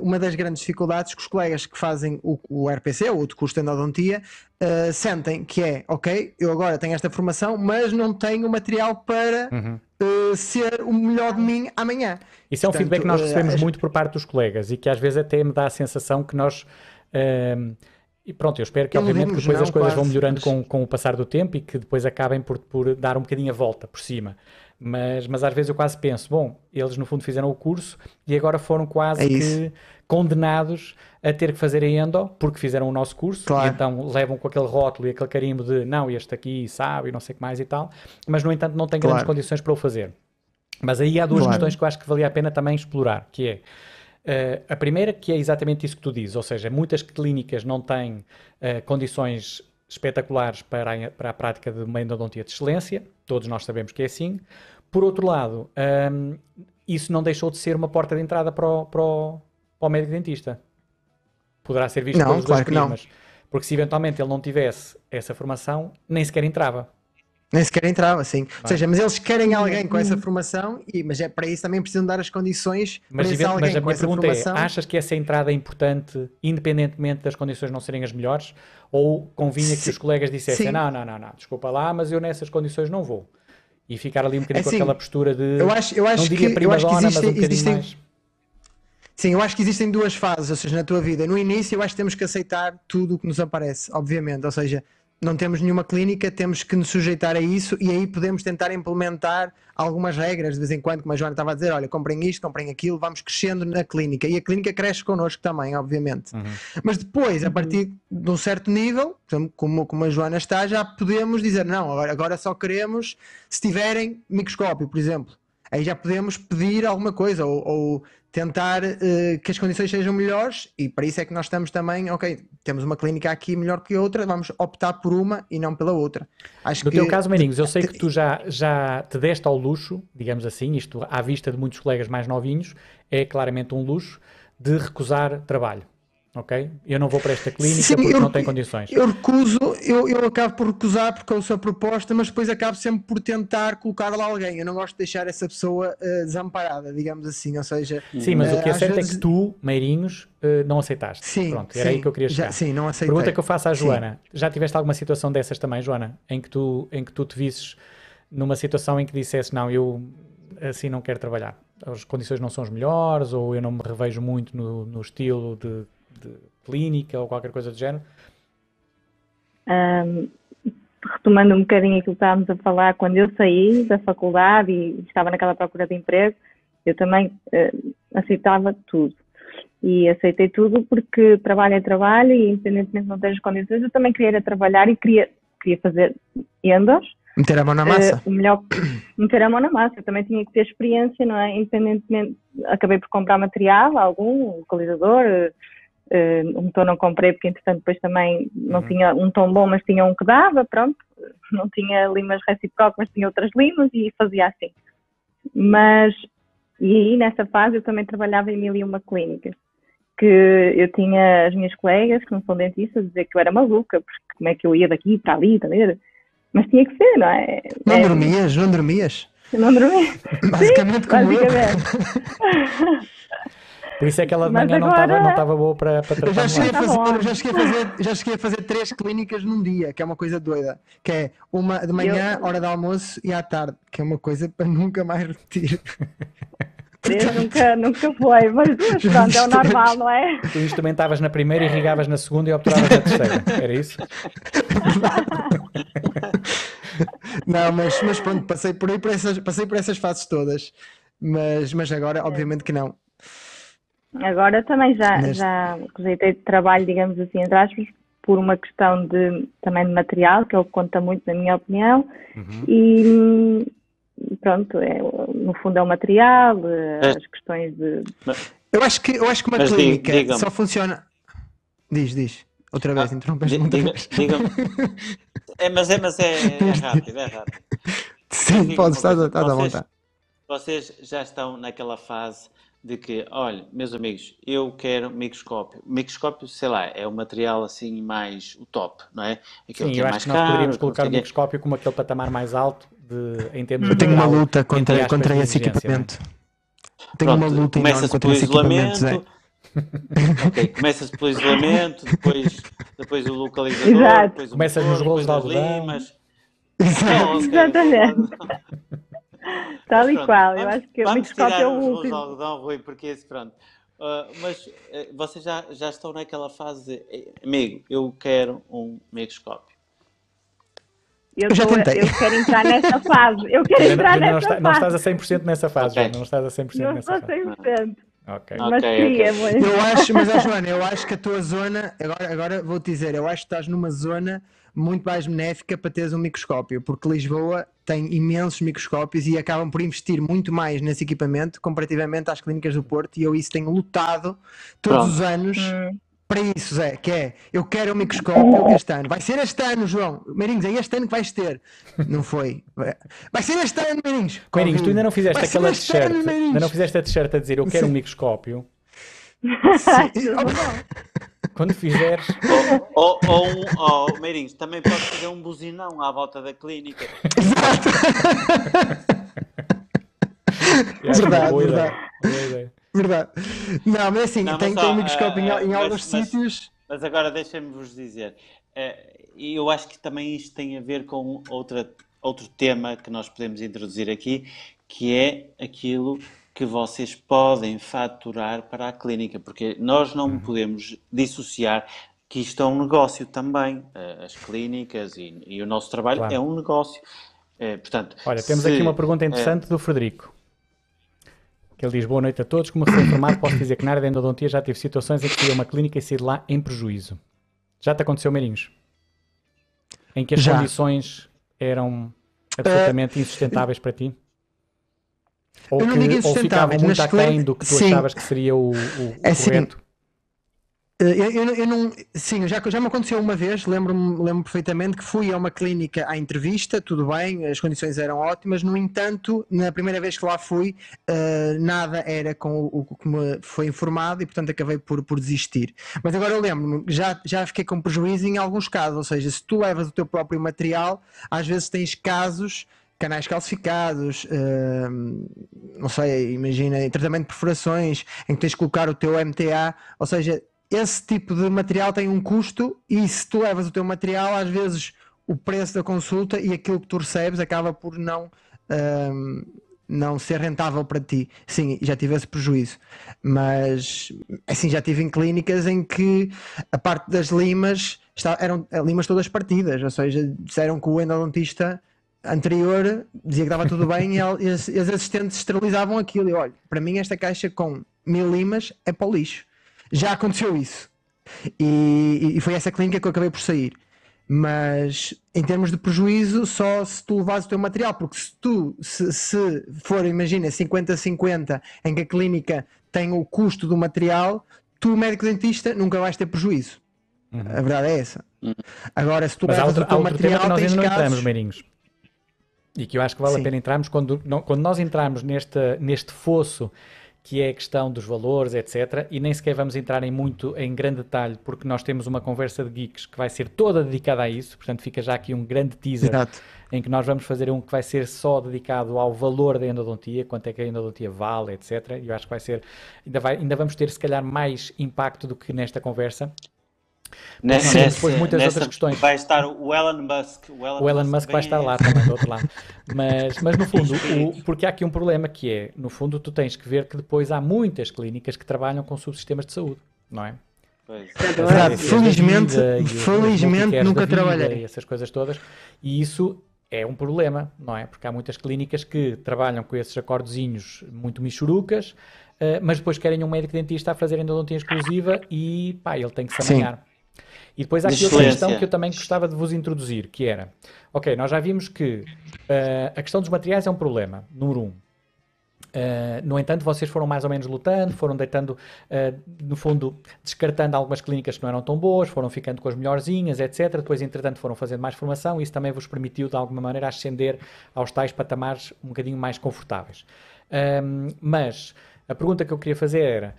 S4: uma das grandes dificuldades que os colegas que fazem o, o RPC, ou o curso de endodontia, uh, sentem, que é, ok, eu agora tenho esta formação, mas não tenho material para uhum. uh, ser o melhor de mim amanhã.
S1: Isso é um Portanto, feedback que nós recebemos uh, muito por parte dos colegas e que às vezes até me dá a sensação que nós... E pronto, eu espero que obviamente que depois não, as coisas quase, vão melhorando mas... com, com o passar do tempo e que depois acabem por, por dar um bocadinho a volta por cima. Mas, mas às vezes eu quase penso, bom, eles no fundo fizeram o curso e agora foram quase é que condenados a ter que fazer a endo porque fizeram o nosso curso claro. e então levam com aquele rótulo e aquele carimbo de não, este aqui sabe e não sei o que mais e tal, mas no entanto não grandes claro. condições para o fazer. Mas aí há duas claro. questões que eu acho que valia a pena também explorar, que é Uh, a primeira, que é exatamente isso que tu dizes, ou seja, muitas clínicas não têm uh, condições espetaculares para a, para a prática de uma endodontia de excelência, todos nós sabemos que é assim. Por outro lado, um, isso não deixou de ser uma porta de entrada para o, para o, para o médico dentista. Poderá ser visto não, pelos claro dois primas. Porque se eventualmente ele não tivesse essa formação, nem sequer entrava.
S4: Nem sequer entrava, sim. Ou ah. seja, mas eles querem alguém com essa formação, e, mas é para isso também precisam dar as condições
S1: mas,
S4: para esse alguém
S1: mas a
S4: com
S1: minha pergunta é, formação. é, achas que essa entrada é importante independentemente das condições não serem as melhores? Ou convinha que os colegas dissessem, não, não, não, não, desculpa lá, mas eu nessas condições não vou. E ficar ali um bocadinho é, com aquela postura de,
S4: eu acho, eu acho não diria
S1: que, prima
S4: dona,
S1: existe, mas um existem, mais...
S4: Sim, eu acho que existem duas fases, ou seja, na tua vida. No início eu acho que temos que aceitar tudo o que nos aparece, obviamente, ou seja, não temos nenhuma clínica, temos que nos sujeitar a isso e aí podemos tentar implementar algumas regras de vez em quando, como a Joana estava a dizer, olha, comprem isto, comprem aquilo, vamos crescendo na clínica e a clínica cresce connosco também, obviamente. Uhum. Mas depois, a partir de um certo nível, como, como a Joana está, já podemos dizer, não, agora, agora só queremos se tiverem microscópio, por exemplo. Aí já podemos pedir alguma coisa ou, ou tentar uh, que as condições sejam melhores e para isso é que nós estamos também, ok, temos uma clínica aqui melhor que outra, vamos optar por uma e não pela outra.
S1: Acho no que... teu caso, Meirinhos, eu sei que tu já, já te deste ao luxo, digamos assim, isto à vista de muitos colegas mais novinhos, é claramente um luxo de recusar trabalho. Ok? Eu não vou para esta clínica Sim, porque eu, não tenho condições.
S4: Eu recuso, eu, eu acabo por recusar porque sou a proposta, mas depois acabo sempre por tentar colocar lá alguém. Eu não gosto de deixar essa pessoa uh, desamparada, digamos assim, ou seja...
S1: Sim, mas uh, o que é certo vezes... é que tu, Meirinhos, uh, não aceitaste. Sim, Pronto, era sim, aí que eu queria chegar.
S4: Já, sim, não aceitei.
S1: Pergunta que eu faço à Joana. Sim. Já tiveste alguma situação dessas também, Joana? Em que tu, em que tu te visses numa situação em que dissesse, não, eu assim não quero trabalhar. As condições não são as melhores, ou eu não me revejo muito no, no estilo de, de, clínica ou qualquer coisa do género?
S3: Um, retomando um bocadinho aquilo que estávamos a falar, quando eu saí da faculdade e estava naquela procura de emprego, eu também uh, aceitava tudo. E aceitei tudo porque trabalho é trabalho e independentemente de não ter as condições, eu também queria trabalhar e queria, queria fazer endos
S4: Meter a mão na massa.
S3: Uh, o melhor, meter a mão na massa. Eu também tinha que ter experiência, não é? Independentemente, acabei por comprar material, algum, localizador, uh, um motor não comprei porque entretanto depois também não uhum. tinha um tão bom, mas tinha um que dava, pronto. Não tinha limas recíprocas, mas tinha outras limas e fazia assim. Mas, e aí nessa fase eu também trabalhava em mil e uma clínicas que eu tinha as minhas colegas que não são dentistas dizer que eu era maluca, porque como é que eu ia daqui para ali, tá vendo? Mas tinha que ser, não é?
S4: Não é... dormias? Não dormias?
S3: Não dormia. <laughs>
S4: Basicamente Sim, como basicamente. <laughs> <laughs>
S1: Por isso é que ela de manhã agora... não estava não boa para, para tratar
S4: eu já cheguei, a fazer, já, cheguei a fazer, já cheguei a fazer três clínicas num dia, que é uma coisa doida. Que é uma de manhã, eu... hora de almoço e à tarde, que é uma coisa para nunca mais repetir.
S3: Três nunca, nunca foi, mas <laughs> pronto, é o normal, não é?
S1: Tu instrumentavas na primeira, irrigavas na segunda e obturavas na terceira, era isso? <laughs>
S4: não, mas, mas pronto, passei por aí por essas, passei por essas fases todas, mas, mas agora obviamente que não.
S3: Agora também já, Neste... já rejeitei de trabalho, digamos assim, entre aspas, por uma questão de também de material, que é o que conta muito na minha opinião, uhum. e pronto, é, no fundo é o material, é. as questões de.
S4: Eu acho que, eu acho que uma Mas clínica diga só funciona. Diz, diz. Outra vez, ah, interrompeste muita diga, vez. Diga
S2: é, mas é, mas é, é rápido, é rápido.
S4: Sim, pode estar, estar à vontade.
S2: Vocês já estão naquela fase de que, olha, meus amigos, eu quero microscópio. Microscópio, sei lá, é o material assim mais o top, não é?
S1: Aquele Sim, que é eu acho que nós caro, poderíamos colocar o microscópio como aquele patamar mais alto de, em termos
S4: Eu tenho uma luta contra, contra esse equipamento. É? Tenho Pronto, uma luta enorme contra esse equipamento,
S2: ok, começa-se pelo isolamento, depois, depois o localizador, Exato. depois o
S1: começa nos rolos de algodão. Limas.
S3: Oh, okay. Exatamente. <laughs> <laughs> <laughs> Tal e qual, eu acho que o microscópio é o último.
S2: Vamos algodão, Rui, porque esse, pronto. Uh, mas uh, vocês já, já estão naquela fase de, amigo, eu quero um microscópio.
S3: Eu, já tô, tentei. eu quero entrar nessa fase. Eu quero entrar
S1: não,
S3: nessa
S1: está,
S3: fase.
S1: Não estás a 100% nessa fase, okay. não estás a 100%
S3: não
S1: nessa
S3: fase. Não estou a 100%.
S1: Ok.
S3: Mas okay, okay.
S4: Mas... Eu acho, mas a Joana, eu acho que a tua zona, agora, agora vou-te dizer, eu acho que estás numa zona muito mais benéfica para teres um microscópio, porque Lisboa tem imensos microscópios e acabam por investir muito mais nesse equipamento comparativamente às clínicas do Porto, e eu isso tenho lutado todos Pronto. os anos. Hum para isso, Zé, que é eu quero um microscópio este ano. Vai ser este ano, João. Meirinhos, é este ano que vais ter. Não foi. Vai ser este ano, Meirinhos.
S1: Meirinhos, tu ainda não fizeste Vai aquela t-shirt. Ainda não fizeste a t-shirt a dizer eu quero Sim. um microscópio. <laughs> Quando fizeres. <laughs>
S2: Ou, ou, ou, um, oh, Meirinhos, também podes fazer um buzinão à volta da clínica.
S4: Exato. verdade, verdade. Verdade. Não, mas assim, não, tem, tem um microscópio uh, em, em mas, alguns mas, sítios.
S2: Mas agora deixem-me vos dizer, uh, eu acho que também isto tem a ver com outra, outro tema que nós podemos introduzir aqui, que é aquilo que vocês podem faturar para a clínica, porque nós não uhum. podemos dissociar que isto é um negócio também, uh, as clínicas e, e, o nosso trabalho claro. é um negócio. Uh, portanto,
S1: Olha, temos se, aqui uma pergunta interessante uh, do Frederico que ele diz boa noite a todos. Como recém-formado, posso dizer que na área da endodontia já tive situações em que fui a uma clínica e saí de lá em prejuízo. Já te aconteceu, Meirinhos? Em que as já. condições eram absolutamente uh, insustentáveis para ti? Ou, que, ou ficavam muito aquém do que tu Sim. achavas que seria o, o,
S4: é
S1: correto?
S4: Eh, eu, eu, eu, não, sim, já, já me aconteceu uma vez, lembro-me lembro perfeitamente que fui a uma clínica à entrevista, tudo bem, as condições eram ótimas, no entanto, na primeira vez que lá fui, uh, nada era com o, o, que me foi informado e, portanto, acabei por, por desistir. Mas agora eu lembro-me, já, já fiquei com prejuízo em alguns casos, ou seja, se tu levas o teu próprio material, às vezes tens casos canais calcificados, uh, não sei, imagina, tratamento de perfurações, em que tens de colocar o teu MTA, ou seja, esse tipo de material tem um custo e se tu levas o teu material, às vezes o preço da consulta e aquilo que tu recebes acaba por não, um, não ser rentável para ti. Sim, já tive esse prejuízo, mas assim já tive em clínicas em que a parte das limas está, eram limas todas partidas, ou seja, disseram que o endodontista anterior dizia que estava tudo bem e, e, as, as assistentes esterilizavam aquilo. E olha, para mim esta caixa com mil limas é para o lixo já aconteceu isso. E, e foi essa clínica que eu acabei por sair. Mas em termos de prejuízo, só se tu levas o teu material, porque se tu, se, se for, imagina, 50-50 em que a clínica tem o custo do material, tu, médico dentista, nunca vais ter prejuízo. Uhum. A verdade é essa. Uhum. Agora, se tu
S1: Mas levas o teu material, não casos... entramos. E que eu acho que vale Sim. a pena entrarmos quando, quando nós entrarmos neste, neste fosso que é a questão dos valores, etc. E nem sequer vamos entrar em muito em grande detalhe, porque nós temos uma conversa de geeks que vai ser toda dedicada a isso, portanto fica já aqui um grande teaser Exato. em que nós vamos fazer um que vai ser só dedicado ao valor da endodontia, quanto é que a endodontia vale, etc. E eu acho que vai ser, ainda, vai, ainda vamos ter se calhar mais impacto do que nesta conversa.
S2: Nessa, depois muitas nessa outras questões. Vai estar o Elon Musk.
S1: O Elon, o Elon Musk, Musk vai estar lá também, do outro lado. Mas, mas no fundo, o, porque há aqui um problema que é, no fundo, tu tens que ver que depois há muitas clínicas que trabalham com subsistemas de saúde, não é?
S4: Pois. É felizmente, felizmente nunca trabalhei.
S1: E essas coisas todas. E isso é um problema, não é? Porque há muitas clínicas que trabalham com esses acordezinhos muito michurucas, uh, mas depois querem um médico dentista a fazer endodontia exclusiva e pá, ele tem que se amanhar. E depois há aqui outra questão que eu também gostava de vos introduzir, que era, ok, nós já vimos que uh, a questão dos materiais é um problema, número um. Uh, no entanto, vocês foram mais ou menos lutando, foram deitando, uh, no fundo, descartando algumas clínicas que não eram tão boas, foram ficando com as melhorzinhas, etc. Depois, entretanto, foram fazendo mais formação e isso também vos permitiu, de alguma maneira, ascender aos tais patamares um bocadinho mais confortáveis. Uh, mas a pergunta que eu queria fazer era: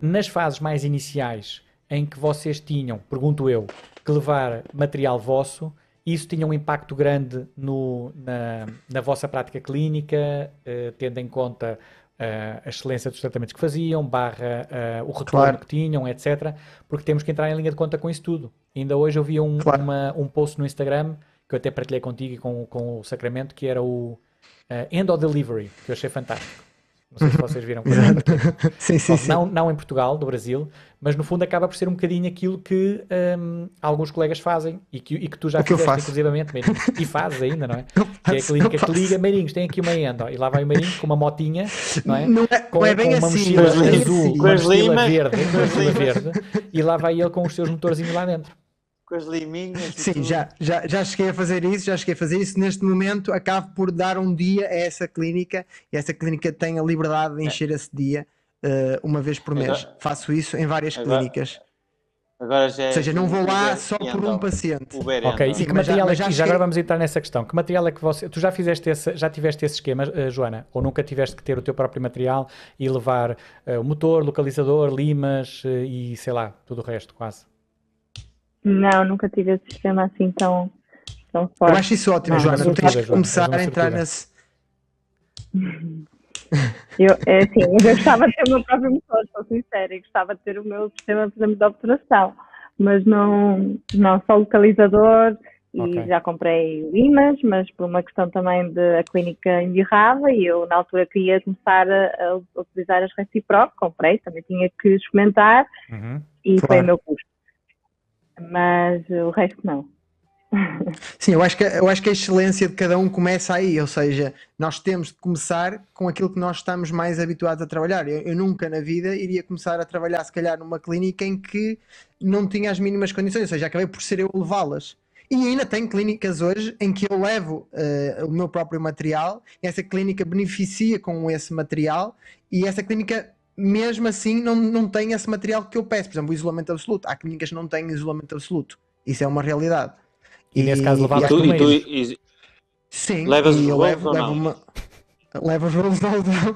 S1: nas fases mais iniciais, em que vocês tinham, pergunto eu, que levar material vosso, isso tinha um impacto grande no, na, na vossa prática clínica, uh, tendo em conta uh, a excelência dos tratamentos que faziam, barra uh, o retorno claro. que tinham, etc. Porque temos que entrar em linha de conta com isso tudo. Ainda hoje eu vi um, claro. uma, um post no Instagram, que eu até partilhei contigo e com, com o Sacramento, que era o uh, End of Delivery, que eu achei fantástico. Não sei se vocês viram. <laughs>
S4: sim, sim, sim.
S1: Não, não em Portugal, do Brasil, mas no fundo acaba por ser um bocadinho aquilo que um, alguns colegas fazem e que, e que tu já o fizeste, inclusivamente, Meirinhos, e fazes ainda, não é? <laughs> que é a clínica que liga, Meirinhos, tem aqui uma endo, e lá vai o Meirinhos com uma motinha, não é?
S4: Não é,
S1: com,
S4: não é bem
S1: com uma
S4: assim,
S1: mochila azul, uma mochila verde, uma mochila verde, e lá vai ele com os seus motorzinhos lá dentro
S2: com as liminhas.
S4: Sim, já, já, já cheguei a fazer isso, já cheguei a fazer isso. Neste momento acabo por dar um dia a essa clínica e essa clínica tem a liberdade de é. encher é. esse dia uh, uma vez por mês. Agora, Faço isso em várias agora, clínicas.
S2: Agora já é
S4: Ou seja, não vou lá só por um paciente.
S1: ok, Sim, e que material já, é que, já, agora vamos entrar nessa questão. Que material é que você. Tu já fizeste esse, já tiveste esse esquema, uh, Joana? Ou nunca tiveste que ter o teu próprio material e levar uh, o motor, localizador, limas e sei lá, tudo o resto quase?
S3: Não, nunca tive esse sistema assim tão, tão forte.
S4: Eu acho isso ótimo, não, Joana. Tu tens que começar a entrar nesse. <laughs>
S3: Eu, é assim, eu gostava de ter o meu próprio motor, sou sincera, e gostava de ter o meu sistema, por exemplo, de obturação, mas não, não só localizador e okay. já comprei limas, mas por uma questão também de a clínica embirrava e eu na altura queria começar a, a utilizar as Reciproc, comprei, também tinha que experimentar uhum. e claro. foi o meu custo mas o resto não.
S4: Sim, eu acho, que, eu acho que a excelência de cada um começa aí, ou seja, nós temos de começar com aquilo que nós estamos mais habituados a trabalhar. Eu, eu, nunca na vida iria começar a trabalhar, se calhar, numa clínica em que não tinha as mínimas condições, ou seja, acabei por ser eu levá-las. E ainda tem clínicas hoje em que eu levo uh, o meu próprio material, essa clínica beneficia com esse material, e essa clínica mesmo assim não, não têm esse material que eu peço. Por exemplo, o isolamento absoluto. Há clínicas que não têm isolamento absoluto. Isso é uma realidade.
S1: E, nesse caso levavas
S2: E tu,
S1: por
S2: e tu e-
S4: Sim,
S2: Levas
S4: e eu levo,
S2: ou
S4: levo
S2: não?
S4: uma. Levo os rolos de algodão.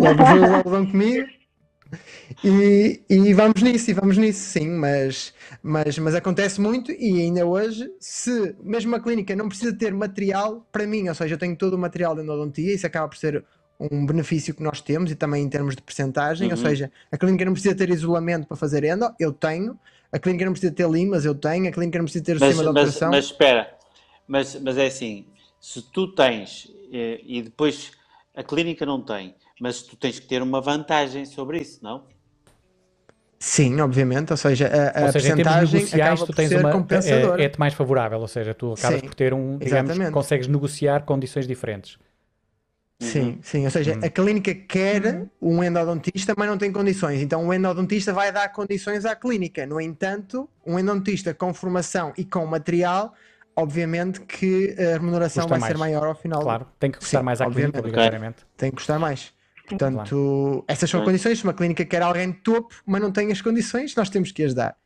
S4: levo <laughs> os rolos de algodão comigo. E, e vamos nisso, e vamos nisso, sim, mas, mas, mas acontece muito e ainda hoje, se mesmo a clínica não precisa ter material para mim, ou seja, eu tenho todo o material de endodontia, isso acaba por ser um benefício que nós temos e também em termos de percentagem, ou
S2: Uhum.
S4: seja, a clínica não precisa ter isolamento para fazer endo, eu tenho, a clínica não precisa ter limas, eu tenho, a clínica não precisa ter o
S2: Mas,
S4: sistema de
S2: mas,
S4: operação.
S2: mas espera, mas, mas é assim, se tu tens eh, e depois a clínica não tem, mas tu tens que ter uma vantagem sobre isso, não?
S4: Sim, obviamente, ou seja, a, a
S1: Ou seja,
S4: percentagem
S1: negociais,
S4: acaba
S1: tu
S4: por
S1: tens
S4: ser
S1: uma.
S4: compensadora.
S1: É, é-te mais favorável, ou seja, tu acabas
S4: Sim,
S1: por ter um. Digamos,
S4: exatamente.
S1: consegues negociar condições diferentes.
S4: Sim, sim, ou seja,
S1: Uhum.
S4: a clínica quer um endodontista, mas não tem condições. Então o endodontista vai dar condições à clínica. No entanto, um endodontista com formação e com material, obviamente que a remuneração
S1: Custa
S4: vai ser
S1: mais.
S4: maior ao final.
S1: Claro, tem que custar
S4: Sim,
S1: mais à clínica,
S4: obviamente.
S1: obrigatoriamente.
S4: Tem que custar mais. Portanto, essas são condições. Se uma clínica quer alguém de topo, mas não tem as condições, nós temos que as dar.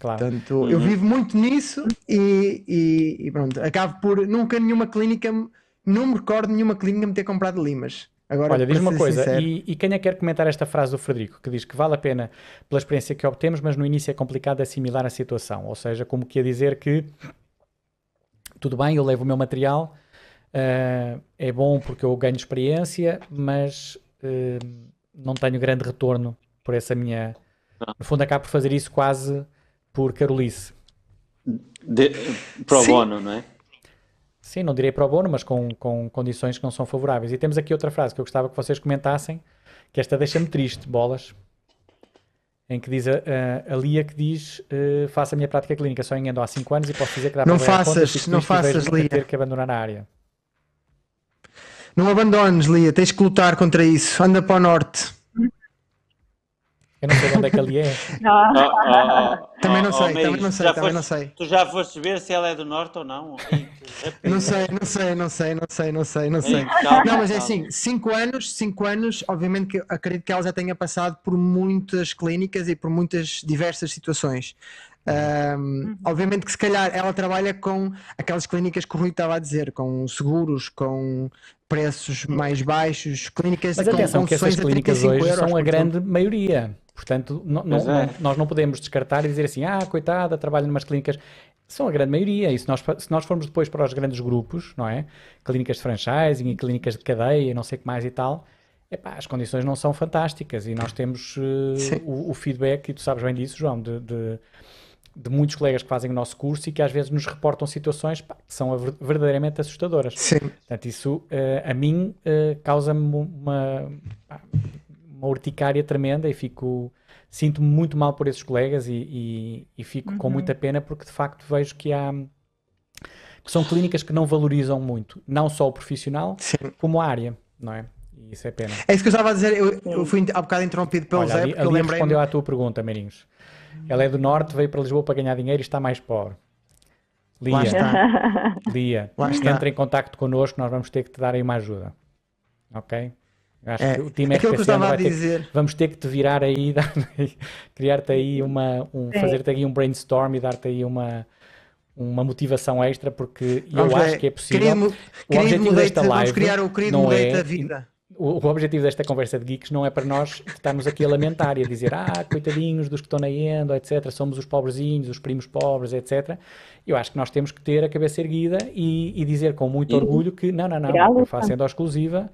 S1: Claro.
S4: Portanto, eu
S2: Uhum.
S4: vivo muito nisso e, e- e pronto, acabo por nunca nenhuma clínica, me- não me recordo nenhuma clínica me ter comprado limas. Agora,
S1: Olha, diz uma coisa, e, e quem é que quer comentar esta frase do Frederico, que diz que vale a pena pela experiência que obtemos, mas no início é complicado assimilar a situação. Ou seja, como que a dizer que tudo bem, eu levo o meu material, ah, é bom porque eu ganho experiência, mas ah, não tenho grande retorno por essa minha. No fundo, acabo por fazer isso quase por carolice.
S2: De, pro
S4: Sim.
S2: bono, não é?
S1: Sim, não direi pro bono, mas com, com condições que não são favoráveis. E temos aqui outra frase que eu gostava que vocês comentassem, que esta deixa-me triste, bolas, em que diz a, a, a Lia que diz uh, faço a minha prática clínica só em endo há 5 anos e posso dizer que dá
S4: Não
S1: para
S4: faças,
S1: contas,
S4: não faças, Lia.
S1: ter que abandonar a área.
S4: não abandones, Lia, tens que lutar contra isso. Anda para o norte.
S1: Eu não sei de onde é que a Lia é. <laughs>
S3: Ah,
S2: Oh, oh, oh, <laughs>
S4: Também não
S2: oh,
S4: sei, também não sei, também não sei.
S2: Tu já foste ver se ela é do norte ou não?
S4: Não sei, não sei, não sei, não sei, não sei, não
S2: Ei,
S4: sei. Não, mas é assim, 5 anos, 5 anos, obviamente que acredito que ela já tenha passado por muitas clínicas e por muitas diversas situações. Ahm, obviamente que se calhar ela trabalha com aquelas clínicas que o Rui estava a dizer, com seguros, com preços mais baixos, clínicas
S1: Mas
S4: com
S1: atenção que essas clínicas
S4: 35
S1: hoje
S4: euros
S1: são a grande maioria. Portanto, não- não-
S2: é.
S1: nós não podemos descartar e dizer assim, ah, coitada, trabalha numas clínicas. São a grande maioria. E se nós, se nós formos depois para os grandes grupos, não é? Clínicas de franchising e clínicas de cadeia, e não sei o que mais e tal, epá, as condições não são fantásticas. E nós temos
S4: Sim.
S1: o, o feedback, e tu sabes bem disso, João, de, de- de muitos colegas que fazem o nosso curso e que às vezes nos reportam situações pá, que são verdadeiramente assustadoras.
S4: Sim,
S1: Portanto, isso eh, a mim eh, causa-me uma, pá, uma urticária tremenda e fico sinto-me muito mal por esses colegas e, e- e fico com muita pena porque de facto vejo que há que são clínicas que não valorizam muito, não só o profissional,
S4: sim.
S1: como a área, não é? E isso é pena.
S4: É isso que eu estava a dizer, eu, eu fui há bocado interrompido pelo
S1: Olha,
S4: Zé,
S1: ali,
S4: porque eu
S1: ali
S4: lembrei
S1: respondeu à tua pergunta, Meirinhos. Ela é do Norte, veio para Lisboa para ganhar dinheiro e está mais pobre.
S4: Lá
S1: Lia,
S4: está.
S1: Lia,
S4: Lá está.
S1: entra em contacto connosco, nós vamos ter que te dar aí uma ajuda. Ok? Eu acho
S4: É,
S1: que o time
S4: aquilo que eu
S1: RPC
S4: estava
S1: ter que-
S4: dizer.
S1: vamos ter que te virar aí, <laughs> criar-te aí uma, um, fazer-te aí um brainstorm e dar-te aí uma, uma motivação extra, porque eu
S4: Vamos
S1: acho
S4: ver,
S1: que é possível.
S4: Querido,
S1: O
S4: querido
S1: objetivo desta
S4: vamos
S1: live
S4: criar o querido
S1: não é-
S4: da vida.
S1: O, o objetivo desta conversa de geeks não é para nós estarmos aqui a lamentar e a dizer, ah, coitadinhos dos que estão na Endo, etc. Somos os pobrezinhos, os primos pobres, etc. Eu acho que nós temos que ter a cabeça erguida e, e dizer com muito
S2: E-
S1: orgulho que não, não, não, eu faço endo exclusiva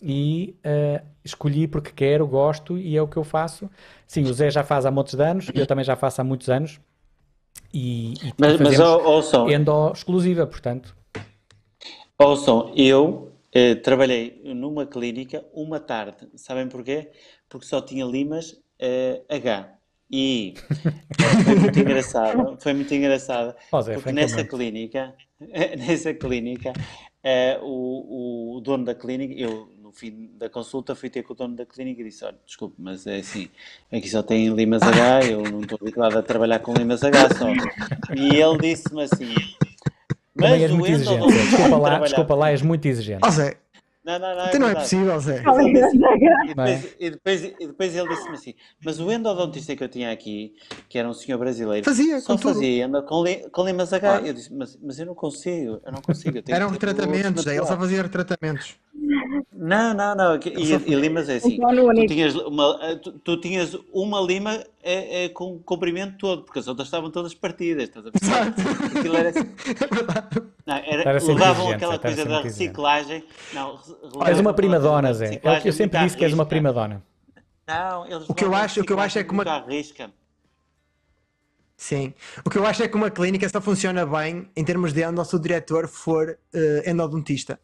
S1: e eh, escolhi porque quero, gosto e é o que eu faço. Sim, o Zé já faz há muitos anos, eu também já faço há muitos anos e, e
S2: Mas, mas ouçam,
S1: endo exclusiva, portanto.
S2: ouçam, eu eh, trabalhei numa clínica uma tarde. Sabem porquê? Porque só tinha limas eh, H. E foi muito engraçado, foi muito engraçado, <laughs>
S1: Zé,
S2: porque nessa clínica, <laughs> nessa clínica, eh, o, o dono da clínica, eu fim da consulta fui ter com o dono da clínica e disse, olha, desculpe, mas é assim, aqui só tem limas H, eu não estou habituado a trabalhar com limas H só. E ele disse-me assim,
S1: Também és
S2: o
S1: muito exigente. Zé. Desculpa lá, desculpa lá, és muito exigente.
S4: Ó Zé,
S2: Não, não, não.
S4: Então não é possível, Zé.
S2: E depois, e, depois, e depois ele disse-me assim: Mas o endodontista que eu tinha aqui, que era um senhor brasileiro,
S4: Fazia,
S2: só
S4: com
S2: fazia com, li, com limas H.
S4: Ah.
S2: Eu disse: mas, mas eu não consigo, eu não consigo. eu
S4: Eram retratamentos. Ele só
S2: naturais."
S4: fazia retratamentos.
S2: Não, não, não. E, e limas é assim: tu tinhas, uma, eh, tu, tu tinhas uma lima é, é, com o comprimento todo, porque as outras estavam todas partidas. Estás a perceber? Aquilo era assim. <laughs>
S4: É.
S2: Não, era, levavam aquela coisa da reciclagem. Não,
S1: És uma prima dona, Zé. É o que eu sempre disse que és uma prima dona.
S2: Não, eles
S4: O que eu acho- o que eu acho é que uma-
S2: reciclagem muito à risca.
S4: Sim. O que eu acho é que uma clínica só funciona bem em termos de endo se o diretor for eh, endodontista.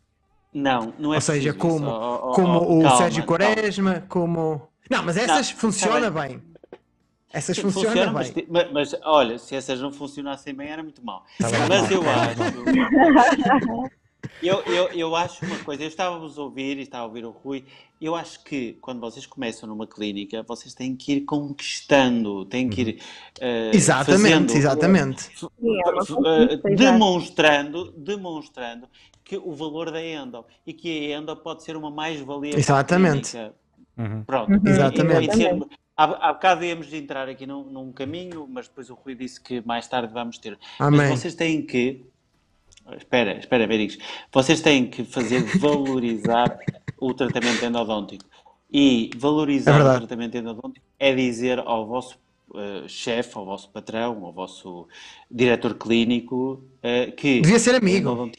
S2: Não, não é
S4: Ou seja,
S2: isso.
S4: como,
S2: Oh, oh,
S4: como
S2: oh,
S4: o
S2: calma,
S4: Sérgio
S2: calma.
S4: Quaresma, como. Não, mas essas
S2: Não,
S4: funciona
S2: tá
S4: bem. Essas funcionam
S2: funciona,
S4: bem.
S2: mas, mas, olha, se essas não funcionassem bem era muito mal.
S1: Tá bem,
S2: Mas
S1: mal,
S2: eu
S1: tá
S2: acho. Eu, eu, eu acho uma coisa, eu estávamos a ouvir e estava a ouvir o Rui, eu acho que quando vocês começam numa clínica, vocês têm que ir conquistando, têm que ir eh,
S4: Exatamente,
S2: fazendo,
S4: exatamente.
S3: Conquista, exato.
S2: demonstrando, demonstrando que o valor da endo e que a endo pode ser uma mais-valia
S4: Exatamente.
S1: Uhum.
S2: Pronto.
S3: Uhum,
S4: Exatamente.
S2: E- e Há, há bocado íamos entrar aqui num, num caminho, mas depois o Rui disse que mais tarde vamos ter.
S4: Amém.
S2: Mas vocês têm que. Espera, espera, Benigos. Vocês têm que fazer valorizar <laughs> o tratamento endodôntico. E
S4: É
S2: valorizar o
S4: verdade.
S2: tratamento endodôntico é dizer ao vosso eh, chefe, ao vosso patrão, ao vosso diretor clínico eh, que.
S4: Devia ser amigo.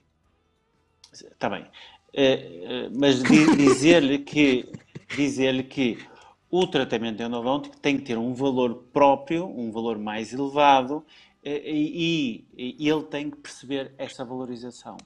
S2: Está bem. Eh, eh, mas di- dizer-lhe que, dizer que o tratamento endodôntico tem que ter um valor próprio, um valor mais elevado, eh, e, ele tem que perceber essa valorização.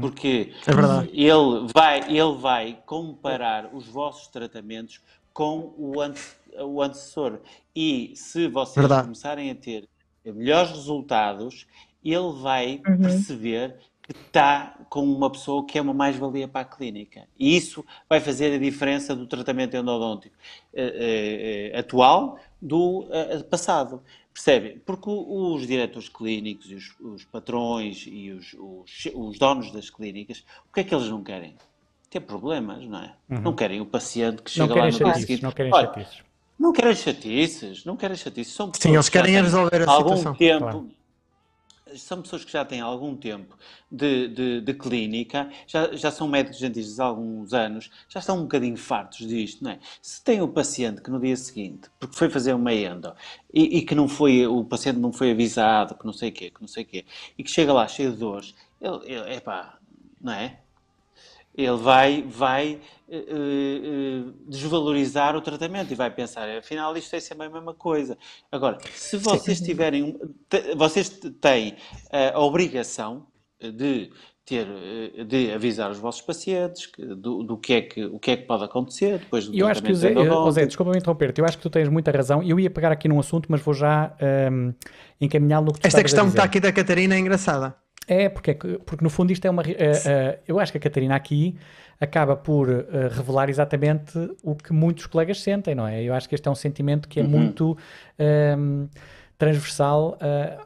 S2: Porque
S4: É
S2: ele vai, ele vai comparar os vossos tratamentos com o, ante, o antecessor. E se vocês
S4: Verdade.
S2: começarem a ter melhores resultados, ele vai
S3: Uhum.
S2: perceber que está com uma pessoa que é uma mais-valia para a clínica. E isso vai fazer a diferença do tratamento endodôntico eh, eh, eh, atual do eh, passado. Percebe? Porque os diretores clínicos e os, os patrões e os, os os donos das clínicas, o que é que eles não querem? Ter problemas, não é? Não querem o paciente que
S1: Não
S2: chega lá
S1: querem
S2: no dia seguinte.
S1: não querem
S2: Olha,
S1: chatices.
S2: não querem chatices, não querem chatices. São pessoas
S4: Sim, eles querem resolver a
S2: algum
S4: situação.
S2: tempo.
S1: Claro.
S2: São pessoas que já têm algum tempo de, de, de clínica, já, já são médicos dentistas há alguns anos, já estão um bocadinho fartos disto, não é? Se tem o paciente que no dia seguinte, porque foi fazer uma endo, e, e que não foi, o paciente não foi avisado, que não sei o quê, que não sei o quê, e que chega lá cheio de dores, ele, ele epá, não é? Ele vai, vai eh, eh, desvalorizar o tratamento e vai pensar, afinal isto é sempre a mesma coisa. Agora, se vocês tiverem, um- vocês têm a obrigação de ter, de avisar os vossos pacientes que- do, do que é que, o que é que pode acontecer depois do
S1: eu acho que eu- oh. Zé, desculpa-me interromper-te, eu acho que tu tens muita razão. Eu ia pegar aqui num assunto, mas vou já ahm, encaminhá-lo no que tu
S4: Esta questão que está aqui da Catarina é engraçada.
S1: É, porque, é que- porque no fundo isto é uma. eh, eh, eu acho que a Catarina aqui acaba por eh, revelar exatamente o que muitos colegas sentem, não é? Eu acho que este é um sentimento que é muito ehm, transversal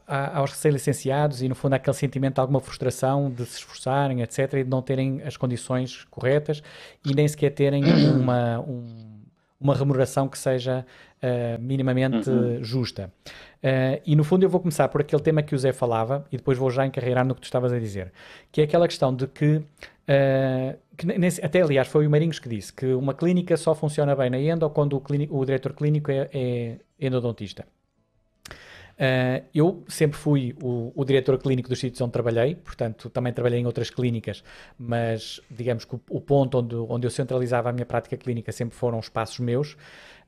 S1: a- aos recém-licenciados e, no fundo, há aquele sentimento de alguma frustração de se esforçarem, etc., e de não terem as condições corretas e nem sequer terem uma, um- uma remuneração que seja eh, minimamente justa. Eh, e no fundo eu vou começar por aquele tema que o Zé falava e depois vou já encarreirar no que tu estavas a dizer, que é aquela questão de que, eh, que nem- nem se- até aliás foi o Marinhos que disse que uma clínica só funciona bem na endo quando o, clínico- o diretor clínico é, é endodontista. Uh, eu sempre fui o, o diretor clínico dos sítios onde trabalhei, portanto, também trabalhei em outras clínicas, mas digamos que o, o ponto onde, onde eu centralizava a minha prática clínica sempre foram espaços meus.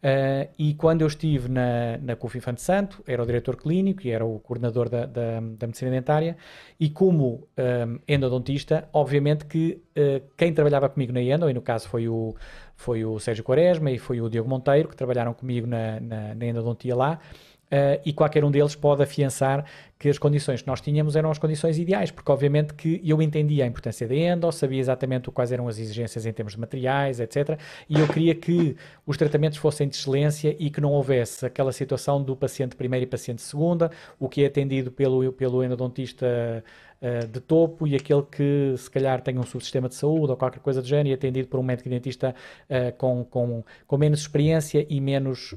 S1: Uh, e quando eu estive na, na CUF Infante Santo, era o diretor clínico e era o coordenador da, da, da medicina dentária, e como um, endodontista, obviamente que uh, quem trabalhava comigo na endo, e no caso foi o, foi o Sérgio Quaresma e foi o Diogo Monteiro, que trabalharam comigo na, na, na endodontia lá, Uh, e qualquer um deles pode afiançar que as condições que nós tínhamos eram as condições ideais, porque obviamente que eu entendia a importância da endo, sabia exatamente quais eram as exigências em termos de materiais, etc. E eu queria que os tratamentos fossem de excelência e que não houvesse aquela situação do paciente primeira e paciente segunda, o que é atendido pelo, pelo endodontista uh, de topo e aquele que se calhar tem um subsistema de saúde ou qualquer coisa do género e atendido por um médico dentista uh, com, com, com menos experiência e menos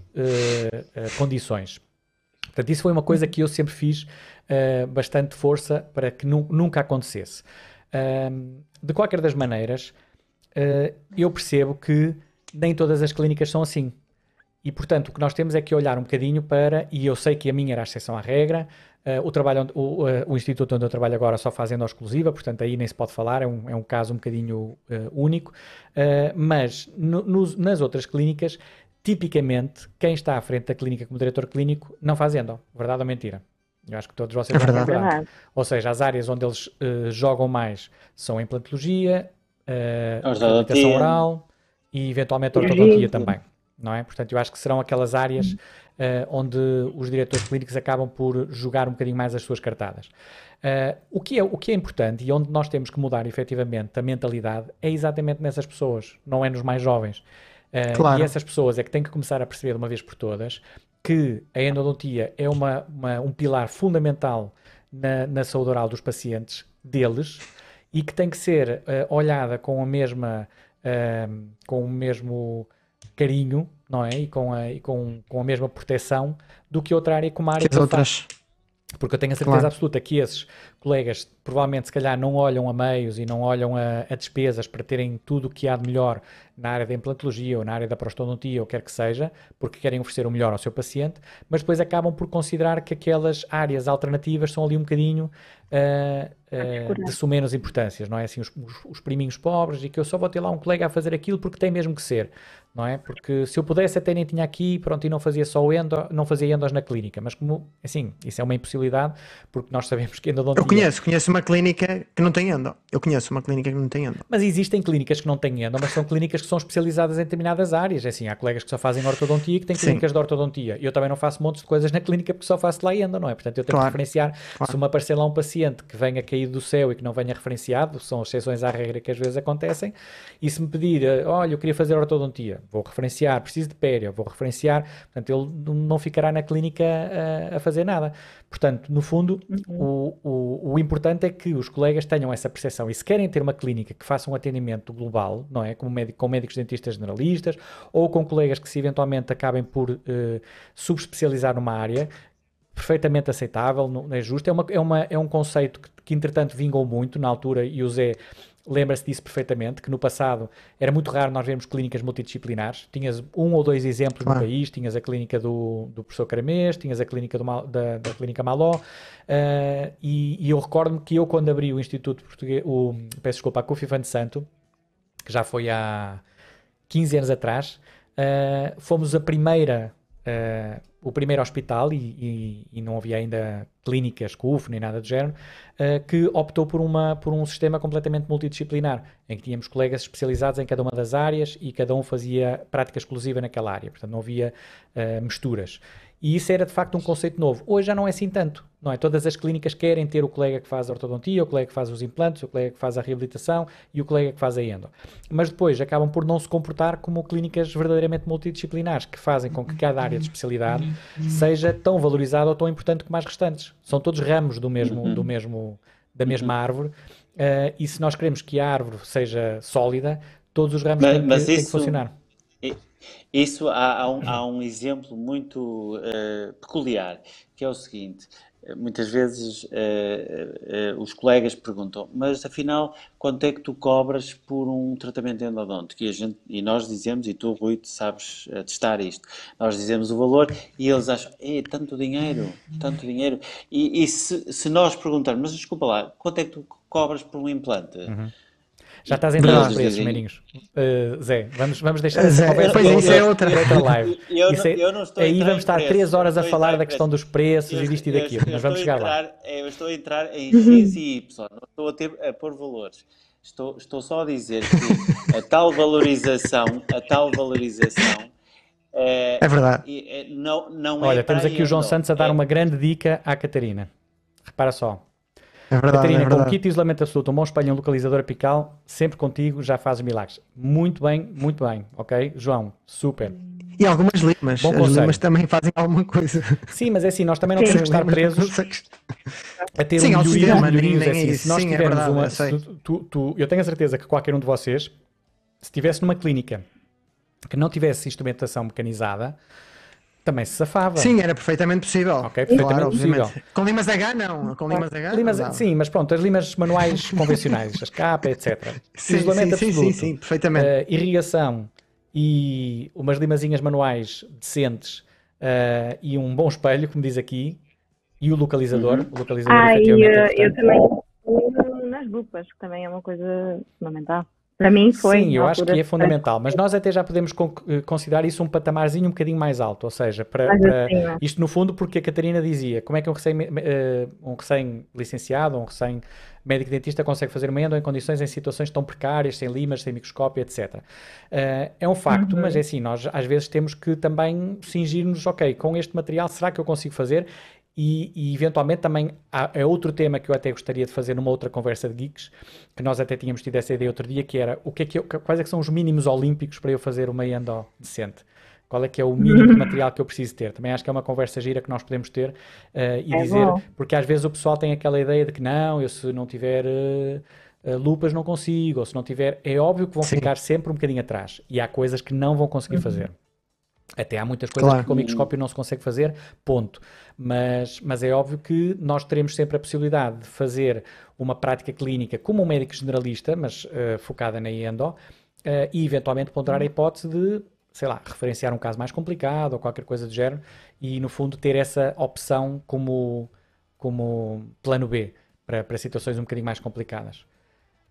S1: condições. Portanto, isso foi uma coisa que eu sempre fiz bastante força para que nu nunca acontecesse. de qualquer das maneiras, eu percebo que nem todas as clínicas são assim. E, portanto, o que nós temos é que olhar um bocadinho para, e eu sei que a minha era a exceção à regra, uh, o, trabalho onde, o, uh, o, instituto onde eu trabalho agora só faz exclusiva, portanto aí nem se pode falar, é um, é um caso um bocadinho uh, único, mas no, nos, nas outras clínicas, tipicamente, quem está à frente da clínica como diretor clínico não faz endo, verdade ou mentira? Eu acho que todos vocês
S4: é verdade.
S3: verdade.
S1: Ou seja, as áreas onde eles jogam mais são a implantologia, a alimentação oral e eventualmente a ortodontia também não é? Portanto, eu acho que serão aquelas áreas uh, onde os diretores clínicos acabam por jogar um bocadinho mais as suas cartadas. Uh, o, que é, o que é importante e onde nós temos que mudar efetivamente a mentalidade é exatamente nessas pessoas, não é nos mais jovens. Uh, claro. E essas pessoas é que têm que começar a perceber de uma vez por todas que a endodontia é uma, uma um pilar fundamental na, na, saúde oral dos pacientes deles e que tem que ser olhada com a mesma, com o mesmo carinho, não é? E com a, e com, com a mesma proteção do que outra área como a área
S4: que, que outras.
S1: Porque eu tenho a certeza claro. absoluta que esses colegas provavelmente se calhar não olham a meios e não olham a, a despesas para terem tudo o que há de melhor na área da implantologia ou na área da prostodontia ou quer que seja, porque querem oferecer o melhor ao seu paciente, mas depois acabam por considerar que aquelas áreas alternativas são ali um bocadinho uh, uh, de sumenos importâncias, não é? Assim, os, os, os priminhos pobres e que eu só vou ter lá um colega a fazer aquilo porque tem mesmo que ser não é? Porque se eu pudesse até nem tinha aqui, pronto, e não fazia só o endo, não fazia endos na clínica, mas como, assim, isso é uma impossibilidade, porque nós sabemos que endodontia...
S4: Eu conheço, conheço uma clínica que não tem endo, eu conheço uma clínica que não tem endo.
S1: Mas existem clínicas que não têm endo, mas são clínicas que são especializadas em determinadas áreas, é assim, há colegas que só fazem ortodontia que têm clínicas Sim. de ortodontia, eu também não faço montes de coisas na clínica porque só faço lá endo, não é? Portanto, eu tenho claro. que referenciar, claro. se uma aparecer lá um paciente que venha caído do céu e que não venha referenciado, são exceções à regra que às vezes acontecem, e se me pedir, olha, eu queria fazer ortodontia, vou referenciar preciso de pério, vou referenciar, portanto, ele não ficará na clínica a, a fazer nada. Portanto, no fundo, uhum. o, o, o, importante é que os colegas tenham essa percepção e se querem ter uma clínica que faça um atendimento global, não é? Como médico, com médicos dentistas generalistas ou com colegas que se eventualmente acabem por uh, subespecializar numa área, perfeitamente aceitável, não é justo. É, uma, é, uma, é um conceito que, que, entretanto, vingou muito na altura e o Zé lembra-se disso perfeitamente, que no passado era muito raro nós vermos clínicas multidisciplinares. Tinhas um ou dois exemplos no país, tinhas a clínica do, do professor Caramês, tinhas a clínica do, da, da clínica Maló, uh, e, e, eu recordo-me que eu quando abri o Instituto Português, o, peço desculpa, a Cufi de Santo, que já foi há 15 anos atrás, uh, fomos a primeira uh, o primeiro hospital, e, e, e, não havia ainda clínicas, CUF, nem nada do género, uh, que optou por, uma, por um sistema completamente multidisciplinar, em que tínhamos colegas especializados em cada uma das áreas e cada um fazia prática exclusiva naquela área, portanto não havia uh, misturas. E isso era de facto um conceito novo. Hoje já não é assim tanto, não é? Todas as clínicas querem ter o colega que faz a ortodontia, o colega que faz os implantes, o colega que faz a reabilitação e o colega que faz a endo. Mas depois acabam por não se comportar como clínicas verdadeiramente multidisciplinares, que fazem com que cada área de especialidade seja tão valorizada ou tão importante como as restantes. São todos ramos do mesmo, do mesmo, da mesma árvore. Uh, e se nós queremos que a árvore seja sólida, todos os ramos mas, têm, que, têm que funcionar.
S2: Isso há, há, um, há um exemplo muito uh, peculiar, que é o seguinte: muitas vezes uh, uh, os colegas perguntam, mas afinal, quanto é que tu cobras por um tratamento endodôntico? E, gente, e nós dizemos, e tu, Rui, sabes testar isto, nós dizemos o valor e eles acham, é tanto dinheiro, tanto dinheiro. E, e se, se, nós perguntarmos, mas desculpa lá, quanto é que tu cobras por um implante? Uhum.
S1: Já estás a entrar nos preços, Meirinhos. Uh, Zé, vamos, vamos deixar
S4: essa conversa
S1: para
S4: isso é outra,
S1: outra live. <laughs> Eu, isso é, eu não estou aí vamos estar 3 horas a falar da questão dos preços eu, e disto e daquilo, mas vamos chegar
S2: entrar,
S1: lá.
S2: Eu estou a entrar em X e Y, não estou a, ter, a pôr valores. Estou, estou só a dizer que a tal valorização, a tal valorização
S4: é, é verdade.
S2: É, não, não
S1: é Olha, temos aqui o João Santos a dar é... uma grande dica à Catarina. Repara só.
S4: É verdade,
S1: Catarina,
S4: é verdade.
S1: com kit de isolamento absoluto, um bom espelho e um localizador apical, sempre contigo, já fazes milagres. Muito bem, muito bem, ok? João, super.
S4: E algumas limas. Bom As limas também fazem alguma coisa.
S1: Sim, mas é assim, nós também não temos que estar presos a ter sim, um melhoria, melhorias. É assim, se nós sim, é tivermos é verdade, uma. Tu, tu, eu tenho a certeza que qualquer um de vocês, se estivesse numa clínica que não tivesse instrumentação mecanizada, também se safava.
S4: Sim, era perfeitamente possível.
S1: Ok, perfeitamente claro, possível.
S4: Com limas H, não. Com limas H.
S1: Limas, sim, mas pronto, as limas manuais <laughs> convencionais, as capa, etc.
S4: Sim, Isolamento sim, absoluto. Sim, sim, sim, perfeitamente. Uh,
S1: irrigação e umas limazinhas manuais decentes uh, e um bom espelho, como diz aqui, e o localizador. Uhum. O localizador
S3: ah, e eu, eu também nas lupas, que também é uma coisa fundamental. Para mim foi.
S1: Sim, eu acho que é fundamental, mas nós até já podemos eh, considerar isso um patamarzinho um bocadinho mais alto, ou seja, para, para assim, é. isto no fundo porque a Catarina dizia, como é que um recém-licenciado, uh, um recém um recém dentista consegue fazer uma endo em condições, em situações tão precárias, sem limas, sem microscópio, etc. Uh, eh, é um facto, uhum. mas é assim, nós às vezes temos que também cingir-nos, ok, com este material será que eu consigo fazer? E, e, eventualmente também há, é outro tema que eu até gostaria de fazer numa outra conversa de geeks, que nós até tínhamos tido essa ideia outro dia, que era o que é que eu, quais é que são os mínimos olímpicos para eu fazer uma endo decente? Qual é que é o mínimo de <laughs> material que eu preciso ter? Também acho que é uma conversa gira que nós podemos ter uh, e é dizer, bom. porque às vezes o pessoal tem aquela ideia de que não, eu se não tiver uh, lupas não consigo, ou se não tiver, é óbvio que vão Sim. ficar sempre um bocadinho atrás e há coisas que não vão conseguir uhum. fazer. Até há muitas coisas claro. que com o microscópio não se consegue fazer, ponto. Mas, mas é óbvio que nós teremos sempre a possibilidade de fazer uma prática clínica como um médico generalista, mas uh, focada na endo, uh, e eventualmente ponderar a hipótese de, sei lá, referenciar um caso mais complicado ou qualquer coisa do género, e no fundo ter essa opção como, como plano B para, para situações um bocadinho mais complicadas.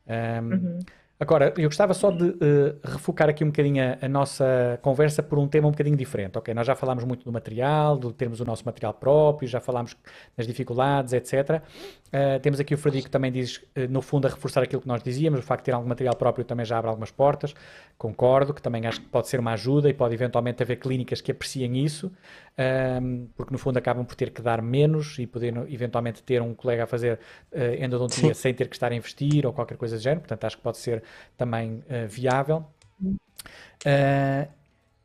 S1: Um, uhum. Agora, eu gostava só de uh, refocar aqui um bocadinho a, a, nossa conversa por um tema um bocadinho diferente, ok? Nós já falámos muito do material, de termos o nosso material próprio, já falámos das dificuldades, etc. Uh, temos aqui o Frederico que também diz, uh, no fundo, a reforçar aquilo que nós dizíamos, o facto de ter algum material próprio também já abre algumas portas, concordo, que também acho que pode ser uma ajuda e pode eventualmente haver clínicas que apreciem isso, um, porque no fundo acabam por ter que dar menos e poder eventualmente ter um colega a fazer uh, endodontia Sim. sem ter que estar a investir ou qualquer coisa do género, portanto acho que pode ser também uh, viável. Uh,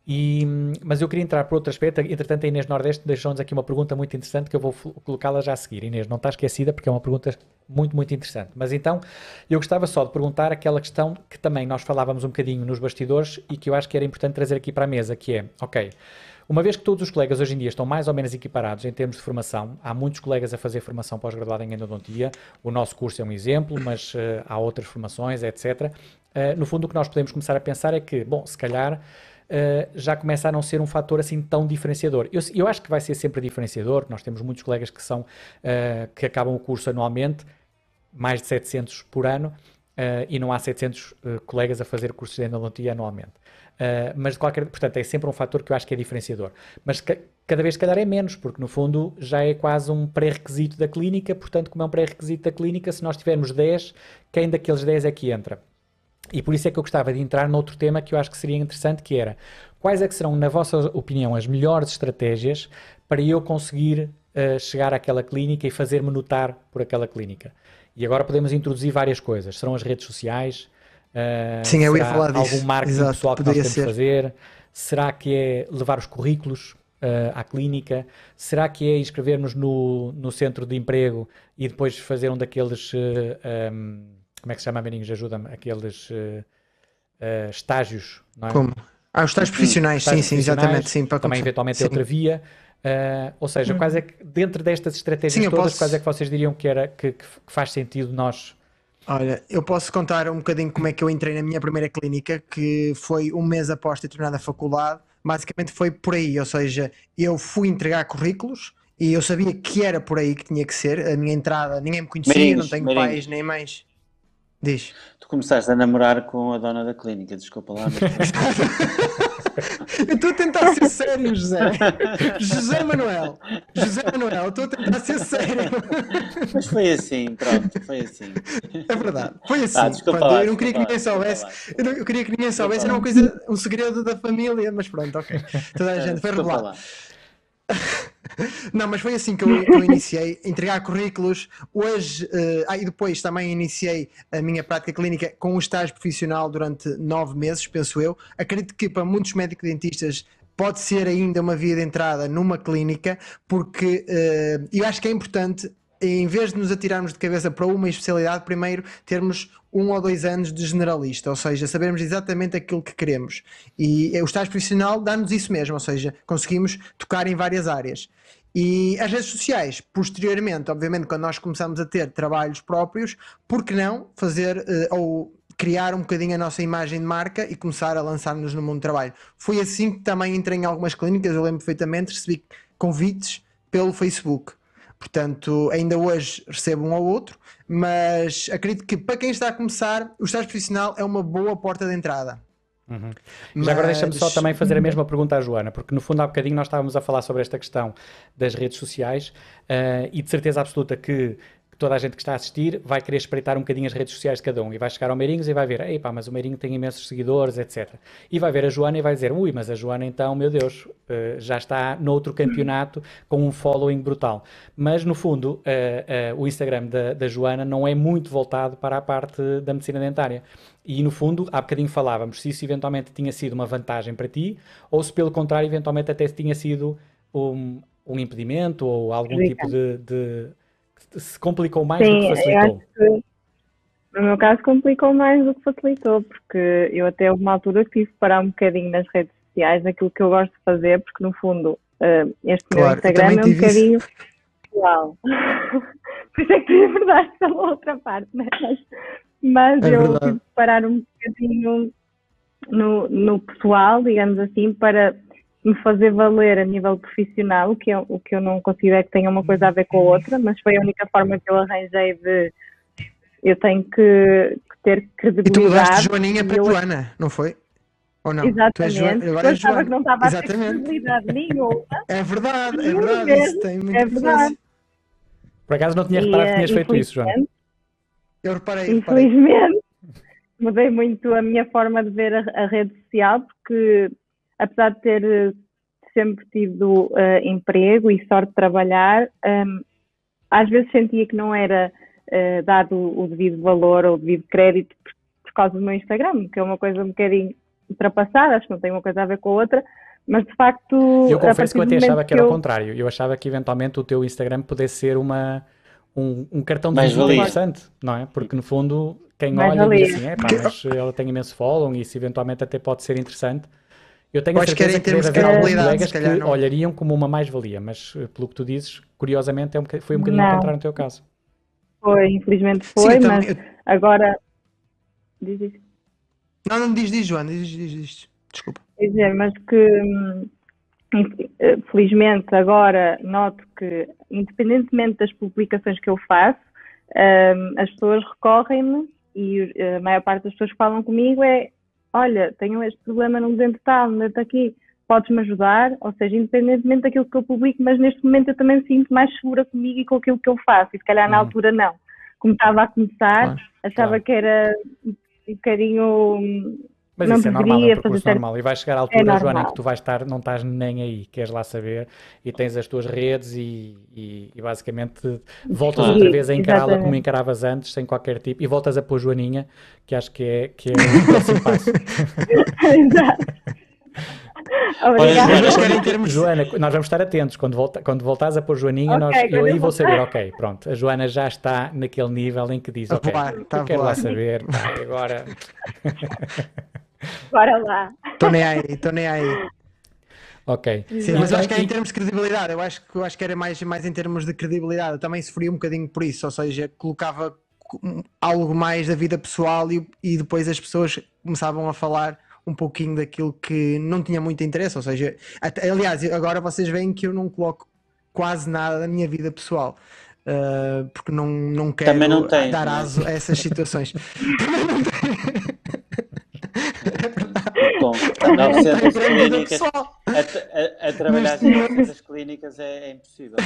S1: e, mas eu queria entrar por outro aspecto. Entretanto, a Inês Nordeste deixou-nos aqui uma pergunta muito interessante que eu vou colocá-la já a seguir. Inês, não está esquecida porque é uma pergunta muito, muito interessante. Mas então, eu gostava só de perguntar aquela questão que também nós falávamos um bocadinho nos bastidores e que eu acho que era importante trazer aqui para a mesa, que é, ok, uma vez que todos os colegas hoje em dia estão mais ou menos equiparados em termos de formação, há muitos colegas a fazer formação pós-graduada em endodontia, o nosso curso é um exemplo, mas uh, há outras formações, etc. Uh, eh, no fundo, o que nós podemos começar a pensar é que, bom, se calhar uh, já começa a não ser um fator assim tão diferenciador. Eu, eu acho que vai ser sempre diferenciador, nós temos muitos colegas que são, que acabam o curso anualmente, mais de 700 por ano, e não há 700 colegas a fazer cursos de endodontia anualmente. Uh, mas de qualquer, portanto, é sempre um fator que eu acho que é diferenciador. Mas ca, cada vez, se calhar, é menos, porque no fundo já é quase um pré-requisito da clínica. Portanto, como é um pré-requisito da clínica, se nós tivermos 10, quem daqueles 10 é que entra? E por isso é que eu gostava de entrar noutro tema que eu acho que seria interessante, que era quais é que serão, na vossa opinião, as melhores estratégias para eu conseguir uh, chegar àquela clínica e fazer-me notar por aquela clínica. E agora podemos introduzir várias coisas. Serão as redes sociais,
S4: Uh, Sim, eu ia falar disso.
S1: Algum marketing Exato, pessoal que nós temos de fazer? Será que é levar os currículos uh, à clínica? Será que é inscrevermos no, no centro de emprego e depois fazer um daqueles. Uh, um, como é que se chama, Meninhos? Ajuda-me. Aqueles estágios, não é?
S4: Como? Ah, os estágios profissionais, estágios sim, profissionais, sim, exatamente. Sim,
S1: para também, eventualmente, sim. é outra via. Uh, ou seja, hum. quais é que, dentro destas estratégias sim, todas, posso... quais é que vocês diriam que, era, que, que faz sentido nós
S4: Olha, eu posso contar um bocadinho como é que eu entrei na minha primeira clínica, que foi um mês após ter terminado a faculdade. Basicamente foi por aí, ou seja, eu fui entregar currículos e eu sabia que era por aí que tinha que ser. A minha entrada, ninguém me conhecia, Marinhos, não tenho Marinhos. pais nem mães. Diz.
S2: Tu começaste a namorar com a dona da clínica, desculpa lá. Mas...
S4: eu estou a tentar ser sério, José. José Manuel. José Manuel, estou a tentar ser sério.
S2: Mas foi assim, pronto, foi assim.
S4: É verdade, foi assim. Ah, desculpa pronto, eu não queria que ninguém soubesse. Eu, não, eu, queria que ninguém soubesse, era uma coisa, um segredo da família, mas pronto, ok. Toda a gente foi revelado. <laughs> Não, mas foi assim que eu, eu iniciei, entregar currículos. Hoje, uh, ah, e depois também iniciei a minha prática clínica com um estágio profissional durante nove meses, penso eu. Acredito que para muitos médicos dentistas pode ser ainda uma via de entrada numa clínica, porque uh, eu acho que é importante em vez de nos atirarmos de cabeça para uma especialidade, primeiro termos um ou dois anos de generalista, ou seja, sabermos exatamente aquilo que queremos. E o estágio profissional dá-nos isso mesmo, ou seja, conseguimos tocar em várias áreas. E as redes sociais, posteriormente, obviamente, quando nós começamos a ter trabalhos próprios, por que não fazer uh, ou criar um bocadinho a nossa imagem de marca e começar a lançar-nos no mundo do trabalho? Foi assim que também entrei em algumas clínicas, eu lembro perfeitamente, recebi convites pelo Facebook. Portanto, ainda hoje recebo um ou outro, mas acredito que para quem está a começar, o estágio profissional é uma boa porta de entrada.
S1: Uhum. Mas... Já agora deixa-me só também fazer a <laughs> mesma pergunta à Joana, porque no fundo há bocadinho nós estávamos a falar sobre esta questão das redes sociais uh, e de certeza absoluta que toda a gente que está a assistir vai querer espreitar um bocadinho as redes sociais de cada um e vai chegar ao Meirinhos e vai ver, ei pá, mas o Meirinho tem imensos seguidores, etc. E vai ver a Joana e vai dizer, ui, mas a Joana então, meu Deus, uh, já está noutro campeonato com um following brutal. Mas no fundo, uh, uh, o Instagram da, da Joana não é muito voltado para a parte da medicina dentária. E no fundo, há bocadinho falávamos se isso eventualmente tinha sido uma vantagem para ti ou se pelo contrário, eventualmente até tinha sido um, um impedimento ou algum tipo de, de se complicou mais Sim, do que facilitou? Que,
S3: no meu caso, complicou mais do que facilitou, porque eu até houve uma altura que tive que parar um bocadinho nas redes sociais naquilo que eu gosto de fazer, porque no fundo uh, este claro, meu Instagram é um bocadinho pessoal. <laughs> Por isso é que tu verdade pela outra parte, né? mas, mas é eu verdade. tive que parar um bocadinho no, no pessoal, digamos assim, para me fazer valer a nível profissional, o que, eu, o que eu não considero que tenha uma coisa a ver com a outra, mas foi a única forma que eu arranjei de eu tenho que, que ter credibilidade. E tu
S4: mudaste Joaninha para eu... Joana, não foi? Ou não?
S3: Exatamente. eu achava que não estava Exatamente. a ter credibilidade nenhuma.
S4: É verdade, é verdade. Isso tem muita é verdade.
S1: Por acaso não tinha reparado que tinhas feito isso, Joana.
S4: Eu reparei.
S3: Infelizmente, reparei. <laughs> mudei muito a minha forma de ver a, a rede social, porque apesar de ter eh, sempre tido uh, emprego e sorte de trabalhar, um, ehm, às vezes sentia que não era uh, dado o devido valor ou o devido crédito por, por, causa do meu Instagram, que é uma coisa um bocadinho ultrapassada, acho que não tem uma coisa a ver com a outra, mas de facto.
S1: Eu confesso que eu até achava que era eu... o contrário, eu achava que eventualmente o teu Instagram pudesse ser uma. Um, um cartão de visita interessante, não é? Porque no fundo, quem Mais olha diz assim, é pá, mas ela tem imenso follow e isso eventualmente até pode ser interessante. Eu tenho a certeza que, que deve haver colegas que não. olhariam como uma mais-valia, mas eh, pelo que tu dizes, curiosamente é um foi um bocadinho não. ao contrário no teu caso.
S3: Foi, infelizmente foi, Sim, mas também... agora... Diz isso.
S4: Não, não, diz, diz, Joana, diz, diz, diz. Desculpa.
S3: Dizer, mas que hum, eh, felizmente agora noto que, independentemente das publicações que eu faço, um, as pessoas recorrem-me e eh, a maior parte das pessoas que falam comigo é olha, tenho este problema num dente tal, no dente aqui, podes-me ajudar? Ou seja, independentemente daquilo que eu publico, mas neste momento eu também me sinto mais segura comigo e com aquilo que eu faço, e se calhar na uhum. altura não. Como estava a começar, claro, achava claro. que era um bocadinho
S1: mas não isso é normal, é um percurso normal. E vai chegar à é altura, é Joana, em que tu vais estar, não estás nem aí, queres lá saber, e tens as tuas redes e, e, e basicamente voltas outra vez a encará-la como encaravas antes, sem qualquer tipo, e voltas a pôr Joaninha, que acho que é, que é o próximo <laughs> passo. Exato. Obrigada. Joana, nós vamos estar atentos. Quando, volta, quando voltares a pôr Joaninha, okay, nós, eu aí vou saber, ok, pronto. A Joana já está naquele nível em que diz, ok, tá eu quero lá saber, pá, agora. <laughs>
S3: Bora lá.
S4: Estou nem aí, estou nem aí.
S1: Ok.
S4: Sim, mas eu acho que é em termos de credibilidade, eu acho que, eu acho que era mais, mais em termos de credibilidade. Eu também sofria um bocadinho por isso, ou seja, colocava algo mais da vida pessoal e, e depois as pessoas começavam a falar um pouquinho daquilo que não tinha muito interesse, ou seja, até, aliás, agora vocês veem que eu não coloco quase nada da minha vida pessoal. Uh, porque não, não quero
S2: não tem,
S4: dar aso a essas situações. <laughs> Também não tem.
S2: Bom, <laughs> 900 clínicas, a, a, a trabalhar em 900 clínicas é, é impossível.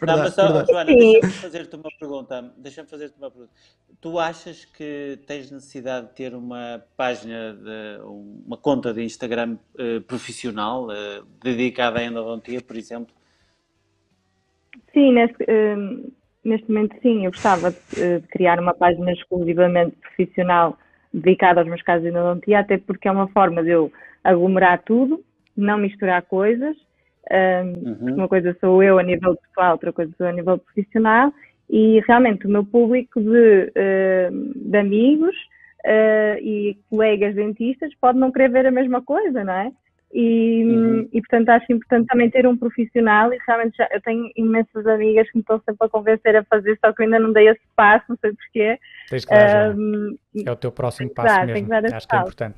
S2: Verdade, <laughs> não, mas só, Joana, deixa-me fazer-te uma pergunta. Deixa-me fazer-te uma pergunta. Tu achas que tens necessidade de ter uma página, de, uma conta de Instagram uh, profissional uh, dedicada à endodontia, por exemplo?
S3: Sim, neste, uh, neste momento sim. Eu gostava de, de, criar uma página exclusivamente profissional dedicado aos meus casos de endodontia, até porque é uma forma de eu aglomerar tudo, não misturar coisas. Um, uhum. Uma coisa sou eu a nível pessoal, outra coisa sou eu a nível profissional, e realmente o meu público de, de amigos uh, e colegas dentistas pode não querer ver a mesma coisa, não é? E, uhum. e, portanto acho importante também ter um profissional e realmente já, eu tenho imensas amigas que me estão sempre a convencer a fazer, só que eu ainda não dei esse passo, não sei porquê.
S1: Tens que dar, um, é o teu próximo passo dar, mesmo, acho que é importante.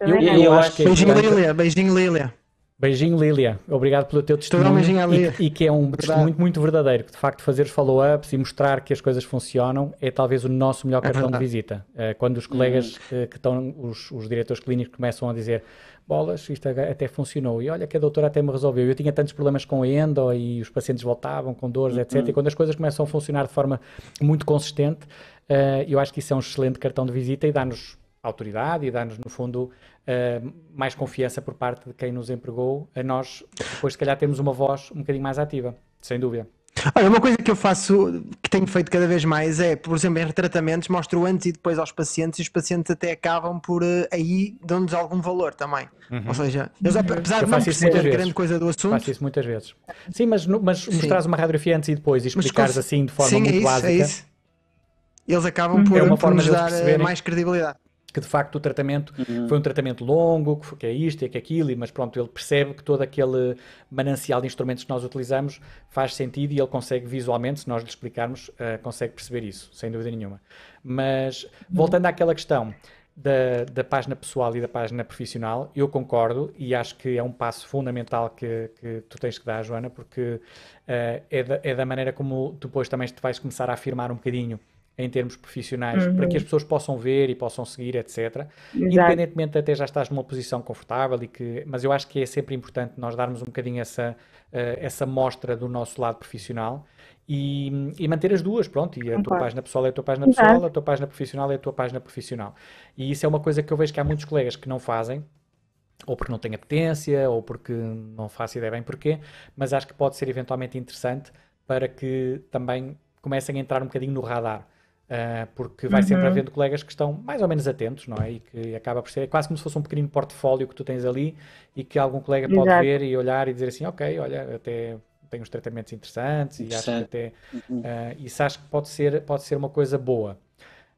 S4: Eu, eu, eu, acho que é beijinho Lília, beijinho Lília.
S1: Beijinho Lília, obrigado pelo teu testemunho e, e, que é um testemunho muito, muito verdadeiro, que de facto fazer follow-ups e mostrar que as coisas funcionam é talvez o nosso melhor é cartão de visita. Uh, quando os colegas uh, que estão, os, os diretores clínicos começam a dizer bolas, isto até funcionou. E olha que a doutora até me resolveu. Eu tinha tantos problemas com a endo e os pacientes voltavam com dores, etc. Uhum. E quando as coisas começam a funcionar de forma muito consistente, uh, eu acho que isso é um excelente cartão de visita e dá-nos autoridade e dá-nos, no fundo, uh, mais confiança por parte de quem nos empregou. A nós, depois, se calhar, temos uma voz um bocadinho mais ativa, sem dúvida.
S4: Olha, uma coisa que eu faço, que tenho feito cada vez mais é, por exemplo, em retratamentos, mostro antes e depois aos pacientes e os pacientes até acabam por uh, aí dão-nos algum valor também. Uhum. Ou seja, eles, apesar eu de não perceber grande coisa do assunto.
S1: Faço isso muitas vezes. Sim, mas, mas mostrares uma radiografia antes e depois e explicares assim de forma sim, muito é isso, básica. É isso.
S4: Eles acabam por, é por nos dar eh, mais credibilidade
S1: que de facto o tratamento uhum. foi um tratamento longo, que é isto, é que é aquilo, mas pronto, ele percebe que todo aquele manancial de instrumentos que nós utilizamos faz sentido e ele consegue visualmente, se nós lhe explicarmos, uh, consegue perceber isso, sem dúvida nenhuma. Mas voltando àquela questão da, da página pessoal e da página profissional, eu concordo e acho que é um passo fundamental que, que tu tens que dar, Joana, porque uh, é, da, é da maneira como depois também te vais começar a afirmar um bocadinho em termos profissionais, uhum. para que as pessoas possam ver e possam seguir, etc. Exato. Independentemente de até já estás numa posição confortável e que, mas eu acho que é sempre importante nós darmos um bocadinho essa uh, essa mostra do nosso lado profissional e, e manter as duas, pronto, e a tua página pessoal é a tua página pessoal, Exato. a tua página profissional é a tua página profissional. E isso é uma coisa que eu vejo que há muitos colegas que não fazem, ou porque não têm apetência, ou porque não faço ideia bem porquê, mas acho que pode ser eventualmente interessante para que também comecem a entrar um bocadinho no radar. Uh, porque vai uhum. sempre havendo colegas que estão mais ou menos atentos, não é? E que acaba por ser é quase como se fosse um pequenino portfólio que tu tens ali e que algum colega pode Exato. ver e olhar e dizer assim, ok, olha, até tem uns tratamentos interessantes e acho que até uhum. uh, isso acho que pode ser, pode ser uma coisa boa.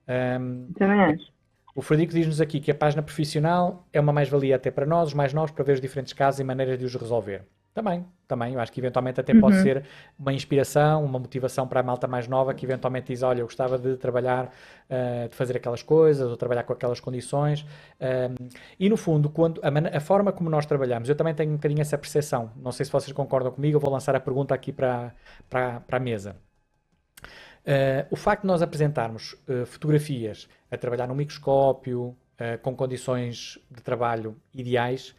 S1: Um,
S3: Também acho.
S1: O Frederico diz-nos aqui que a página profissional é uma mais-valia até para nós, os mais novos, para ver os diferentes casos e maneiras de os resolver. Também, também. Eu acho que eventualmente até uhum. pode ser uma inspiração, uma motivação para a malta mais nova que eventualmente diz: Olha, eu gostava de trabalhar, uh, de fazer aquelas coisas, ou trabalhar com aquelas condições. Um, e no fundo, quando a, a, forma como nós trabalhamos, eu também tenho um bocadinho essa percepção. Não sei se vocês concordam comigo, eu vou lançar a pergunta aqui para, para, para a mesa. Uh, o facto de nós apresentarmos uh, fotografias a trabalhar no microscópio, com condições de trabalho ideais,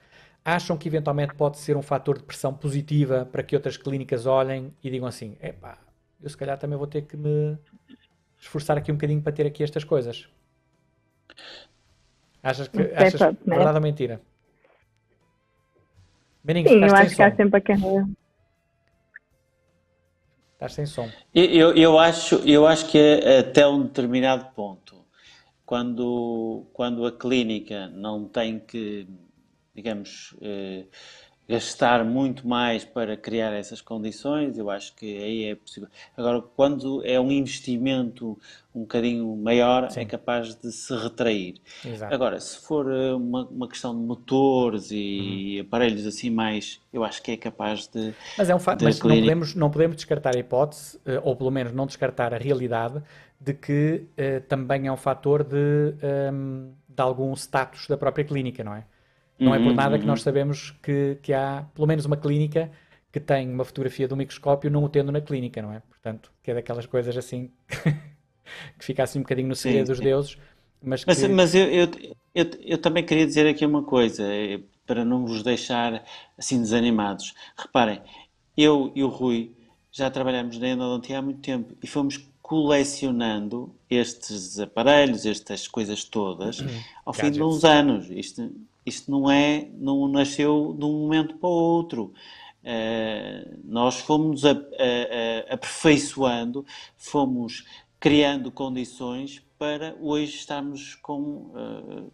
S1: acham que eventualmente pode ser um fator de pressão positiva para que outras clínicas olhem e digam assim: epá, eu se calhar também vou ter que me esforçar aqui um bocadinho para ter aqui estas coisas. Achas que achas é verdade ou mentira?
S3: Beninho, Sim, eu acho que há sempre a carreira.
S1: Estás sem som.
S2: Eu, eu, acho, eu acho que é até um determinado ponto, quando, quando a clínica não tem que digamos, eh, gastar muito mais para criar essas condições, eu acho que aí é possível. Agora, quando é um investimento um bocadinho maior, Sim. é capaz de se retrair. Exato. Agora, se for eh, uma, uma questão de motores e uhum. aparelhos assim mais, eu acho que é capaz de.
S1: Mas é um facto, mas não podemos, não podemos descartar a hipótese, eh, ou pelo menos não descartar a realidade, de que também é um fator de, um, ehm, de algum status da própria clínica, não é? Não é por nada que nós uhum. sabemos que, que há pelo menos uma clínica que tem uma fotografia do microscópio não o tendo na clínica, não é? Portanto, que é daquelas coisas assim <laughs> que fica assim um bocadinho no segredo dos deuses. Mas,
S2: mas,
S1: que...
S2: mas eu, eu, eu, eu, também queria dizer aqui uma coisa, eh, para não vos deixar assim desanimados. Reparem, eu e o Rui já trabalhamos na endodontia há muito tempo e fomos colecionando estes aparelhos, estas coisas todas, uhum. ao fim de uns anos. Isto, isto não é, não nasceu de um momento para o outro. Uh, nós fomos a, a, a, aperfeiçoando, fomos criando condições para hoje estarmos com uh,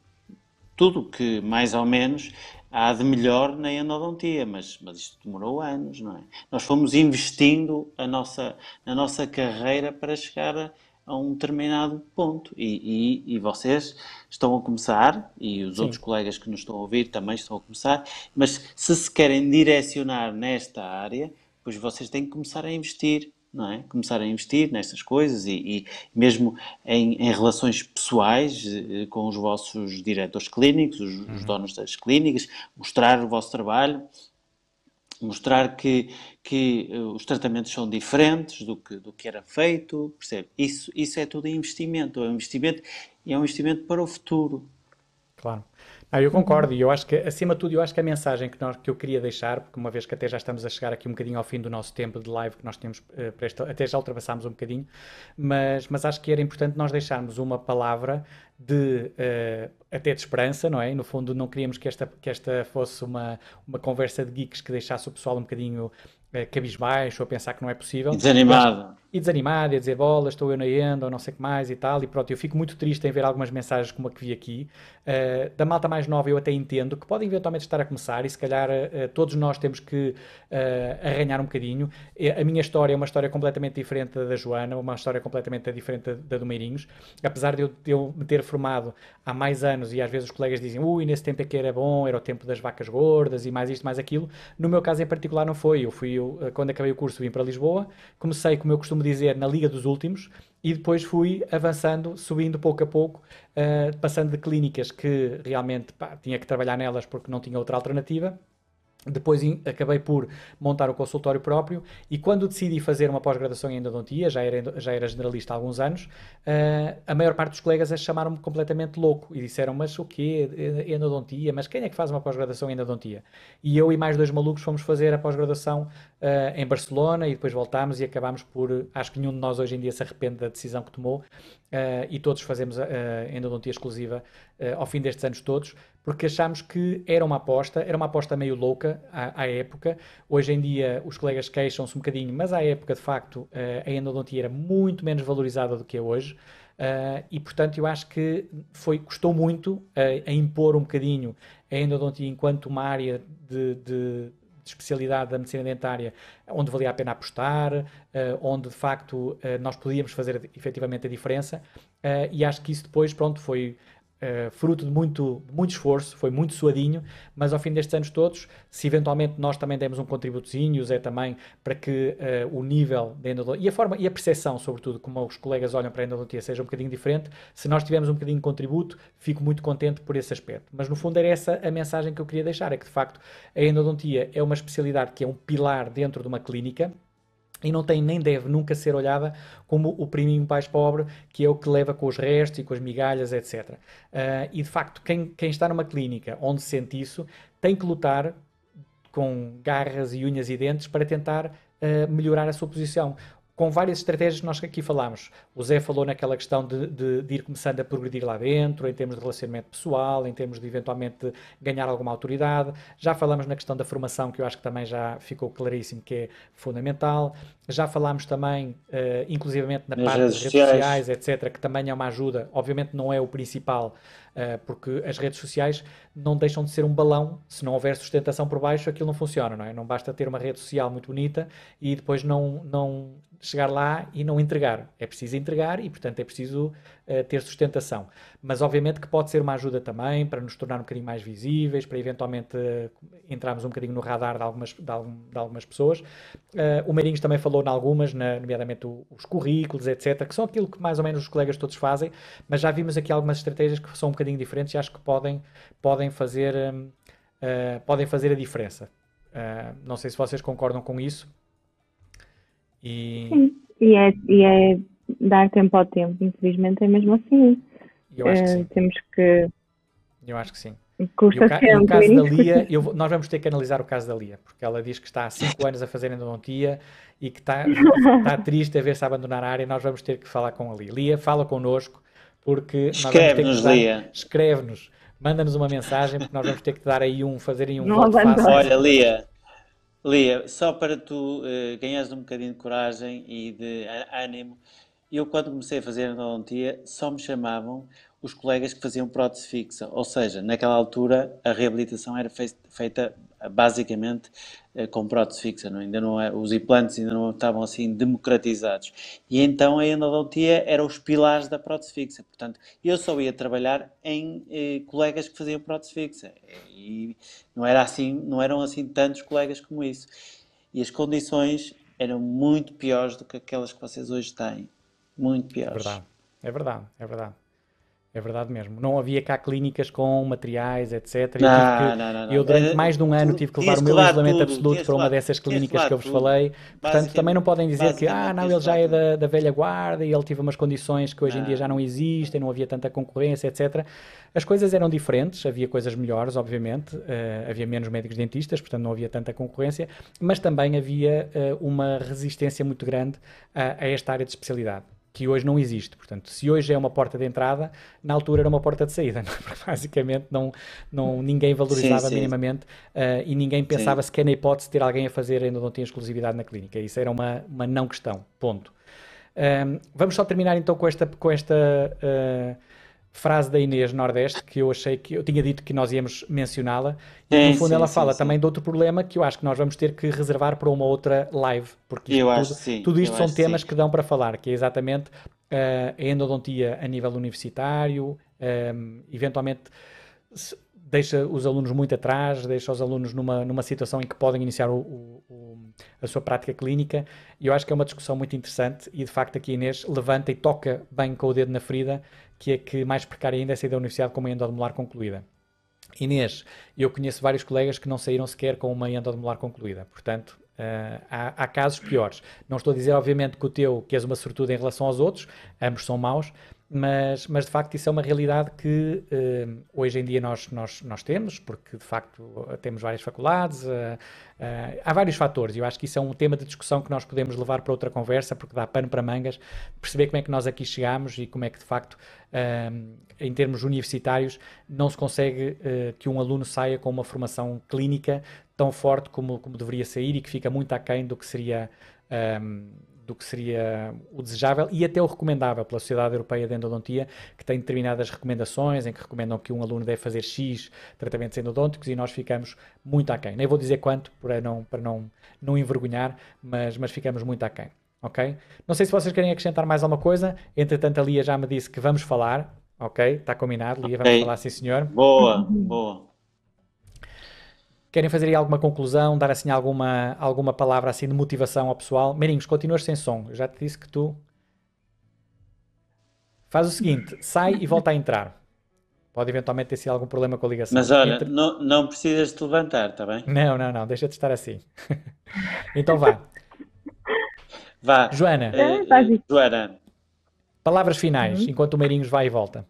S2: tudo que mais ou menos há de melhor na endodontia, mas, mas isto demorou anos, não é? Nós fomos investindo a nossa, a nossa carreira para chegar a, a um determinado ponto e, e, e, vocês estão a começar e os Sim. outros colegas que nos estão a ouvir também estão a começar, mas se se querem direcionar nesta área, pois vocês têm que começar a investir não é? Começar a investir nestas coisas e, e mesmo em, em, relações pessoais eh, com os vossos diretores clínicos, os, uhum. os, donos das clínicas, mostrar o vosso trabalho, mostrar que, que uh, os tratamentos são diferentes do que, do que era feito, percebe? Isso, isso é tudo investimento, é um investimento e é um investimento para o futuro.
S1: Claro. Ah, eu concordo, e eu acho que, acima de tudo, eu acho que a mensagem que, nós, que eu queria deixar, porque uma vez que até já estamos a chegar aqui um bocadinho ao fim do nosso tempo de live que nós temos uh, até já ultrapassámos um bocadinho, mas, mas acho que era importante nós deixarmos uma palavra de uh, até de esperança, não é? no fundo, não queríamos que esta, que esta fosse uma, uma conversa de geeks que deixasse o pessoal um bocadinho uh, cabisbaixo, a pensar que não é possível.
S2: Desanimado
S1: e desanimado, e a dizer bola, estou eu na enda, ou não sei o que mais e tal, e pronto, eu fico muito triste em ver algumas mensagens como a que vi aqui. Uh, da malta mais nova eu até entendo que podem eventualmente estar a começar e se calhar uh, todos nós temos que uh, arranhar um bocadinho. A minha história é uma história completamente diferente da da Joana, uma história completamente diferente da, da do Meirinhos, apesar de eu, de eu me ter formado há mais anos e às vezes os colegas dizem, ui, nesse tempo é que era bom, era o tempo das vacas gordas e mais isto, mais aquilo. No meu caso em particular não foi, eu fui, eu, quando acabei o curso vim para Lisboa, comecei, como eu costumo dizer, na Liga dos Últimos, e depois fui avançando, subindo pouco a pouco, uh, passando de clínicas que realmente pá, tinha que trabalhar nelas porque não tinha outra alternativa depois acabei por montar o consultório próprio e quando decidi fazer uma pós-graduação em endodontia, já era, já era generalista há alguns anos, uh, a maior parte dos colegas chamaram-me completamente louco e disseram, mas o quê? Endodontia? Mas quem é que faz uma pós-graduação em endodontia? E eu e mais dois malucos fomos fazer a pós-graduação uh, em Barcelona e depois voltámos e acabámos por, acho que nenhum de nós hoje em dia se arrepende da decisão que tomou uh, e todos fazemos endodontia exclusiva ao fim destes anos todos, porque achámos que era uma aposta, era uma aposta meio louca à, à época. Hoje em dia os colegas queixam-se um bocadinho, mas à época, de facto, eh, a endodontia era muito menos valorizada do que é hoje. Uh, e portanto eu acho que foi, custou muito uh, a impor um bocadinho a endodontia enquanto uma área de, de, de, especialidade da medicina dentária onde valia a pena apostar, uh, onde de facto nós podíamos fazer efetivamente a diferença e acho que isso depois pronto foi Uh, fruto de muito, muito esforço, foi muito suadinho, mas ao fim destes anos todos, se eventualmente nós também demos um contributozinho, Zé também, para que uh, o nível da endodontia e a forma e a percepção, sobretudo, como os colegas olham para a endodontia, seja um bocadinho diferente, se nós tivermos um bocadinho de contributo, fico muito contente por esse aspecto. Mas no fundo era essa a mensagem que eu queria deixar, é que de facto a endodontia é uma especialidade que é um pilar dentro de uma clínica, e não tem nem deve nunca ser olhada como o priminho mais pobre, que é o que leva com os restos e com as migalhas, etc. Uh, e de facto, quem, quem está numa clínica onde sente isso, tem que lutar com garras e unhas e dentes para tentar uh, melhorar a sua posição com várias estratégias que nós aqui falámos. O Zé falou naquela questão de, de, de, ir começando a progredir lá dentro, em termos de relacionamento pessoal, em termos de eventualmente ganhar alguma autoridade. Já falamos na questão da formação, que eu acho que também já ficou claríssimo que é fundamental. Já falámos também, uh, inclusivamente na Nas parte das redes sociais. sociais, etc., que também é uma ajuda. Obviamente não é o principal, porque as redes sociais não deixam de ser um balão. Se não houver sustentação por baixo, aquilo não funciona, não é? Não basta ter uma rede social muito bonita e depois não, não chegar lá e não entregar. É preciso entregar e, portanto, é preciso uh, ter sustentação. Mas, obviamente, que pode ser uma ajuda também para nos tornar um bocadinho mais visíveis, para eventualmente uh, entrarmos um bocadinho no radar de algumas, de, algum, de algumas pessoas. Uh, o Meirinhos também falou em algumas, na, nomeadamente o, os currículos, etc., que são aquilo que mais ou menos os colegas todos fazem, mas já vimos aqui algumas estratégias que são um bocadinho diferentes e acho que podem, podem, fazer, um, podem fazer a diferença. não sei se vocês concordam com isso.
S3: E... Sim, e é, e é dar tempo ao tempo, infelizmente é mesmo assim.
S1: Eu acho que sim.
S3: Uh, temos que.
S1: Eu acho que sim.
S3: Custa
S1: e o, ca o caso da Lia, <laughs> eu, nós vamos ter que analisar o caso da Lia, porque ela diz que está há 5 anos a fazer endodontia e que está, está <laughs> triste a ver se abandonar a área. Nós vamos ter que falar com a Lia. Lia, fala connosco, porque
S2: escreve-nos, Lia.
S1: Escreve-nos, manda-nos uma mensagem, porque nós vamos ter que dar aí um, fazer aí um
S2: Não voto fácil. Olha, Lia, Lia, só para tu uh, ganhares um bocadinho de coragem e de ânimo, eu quando comecei a fazer endodontia só me chamavam os colegas que faziam prótese fixa, ou seja, naquela altura a reabilitação era feita basicamente eh, com prótese fixa, não? ainda não é, os implantes ainda não estavam assim democratizados. E então a endodontia era os pilares da prótese fixa. Portanto, eu só ia trabalhar em eh, colegas que faziam prótese fixa. E não, era assim, não eram assim tantos colegas como isso. E as condições eram muito piores do que aquelas que vocês hoje têm. Muito piores.
S1: É verdade, é verdade, é verdade. É verdade mesmo. Não havia cá clínicas com materiais, etc.
S2: Não, eu, não, não,
S1: eu durante mais de um ano tive que levar o meu isolamento tudo, absoluto para uma dessas clínicas que eu vos tudo. falei. Portanto, também não podem dizer que, ah, não, ele já é da, da, velha guarda e ele teve umas condições que hoje em dia já não existem, não havia tanta concorrência, etc. As coisas eram diferentes, havia coisas melhores, obviamente, uh, havia menos médicos dentistas, portanto não havia tanta concorrência, mas também havia uh, uma resistência muito grande a, a esta área de especialidade que hoje não existe. Portanto, se hoje é uma porta de entrada, na altura era uma porta de saída. <laughs> É? Basicamente, não, não, ninguém valorizava sim, sim. minimamente uh, e ninguém pensava sim. sequer na hipótese de ter alguém a fazer ainda não tinha exclusividade na clínica. Isso era uma, uma não questão. Ponto. Um, ehm, vamos só terminar então com esta, com esta uh, frase da Inês Nordeste que eu achei que eu tinha dito que nós íamos mencioná-la e no fundo sim, ela fala sim, também sim. de outro problema que eu acho que nós vamos ter que reservar para uma outra live porque isto, tudo, tudo, isto são temas que dão para falar que é exatamente uh, a endodontia a nível universitário um, ehm, eventualmente deixa os alunos muito atrás, deixa os alunos numa, numa situação em que podem iniciar o, o, o, a sua prática clínica e eu acho que é uma discussão muito interessante e de facto aqui Inês levanta e toca bem com o dedo na ferida que é que mais precária ainda é sair da universidade com uma endodemolar concluída. Inês, eu conheço vários colegas que não saíram sequer com uma endodemolar concluída, portanto, Uh, há, há, casos piores. Não estou a dizer, obviamente, que o teu, que és uma sortuda em relação aos outros, ambos são maus, mas, mas de facto isso é uma realidade que uh, hoje em dia nós, nós, nós temos, porque de facto temos várias faculdades, uh, uh, há vários fatores, e eu acho que isso é um tema de discussão que nós podemos levar para outra conversa, porque dá pano para mangas, perceber como é que nós aqui chegamos e como é que de facto, em termos universitários, não se consegue que um aluno saia com uma formação clínica tão forte como, como deveria sair e que fica muito aquém do que seria. Do que seria o desejável e até o recomendável pela Sociedade Europeia de Endodontia, que tem determinadas recomendações em que recomendam que um aluno deve fazer X tratamentos endodônticos e nós ficamos muito aquém. Nem vou dizer quanto para não, para não, não envergonhar, mas, mas ficamos muito aquém. Ok? Não sei se vocês querem acrescentar mais alguma coisa. Entretanto, a Lia já me disse que vamos falar. Ok? Está combinado, Lia, vamos okay. falar, sim senhor.
S2: Boa, boa.
S1: Querem fazer aí alguma conclusão, dar assim alguma, alguma palavra assim de motivação ao pessoal? Meirinhos, continuas sem som. Eu já te disse que tu faz o seguinte, <laughs> sai e volta a entrar. Pode eventualmente ter sido algum problema com a ligação.
S2: Mas olha, Entre... não, não precisas te levantar, está bem?
S1: Não, não, não, deixa de estar assim. <laughs> então vá.
S2: Vá.
S1: Joana.
S2: Uh, Joana.
S1: Palavras finais, uhum. enquanto o Meirinhos vai e volta.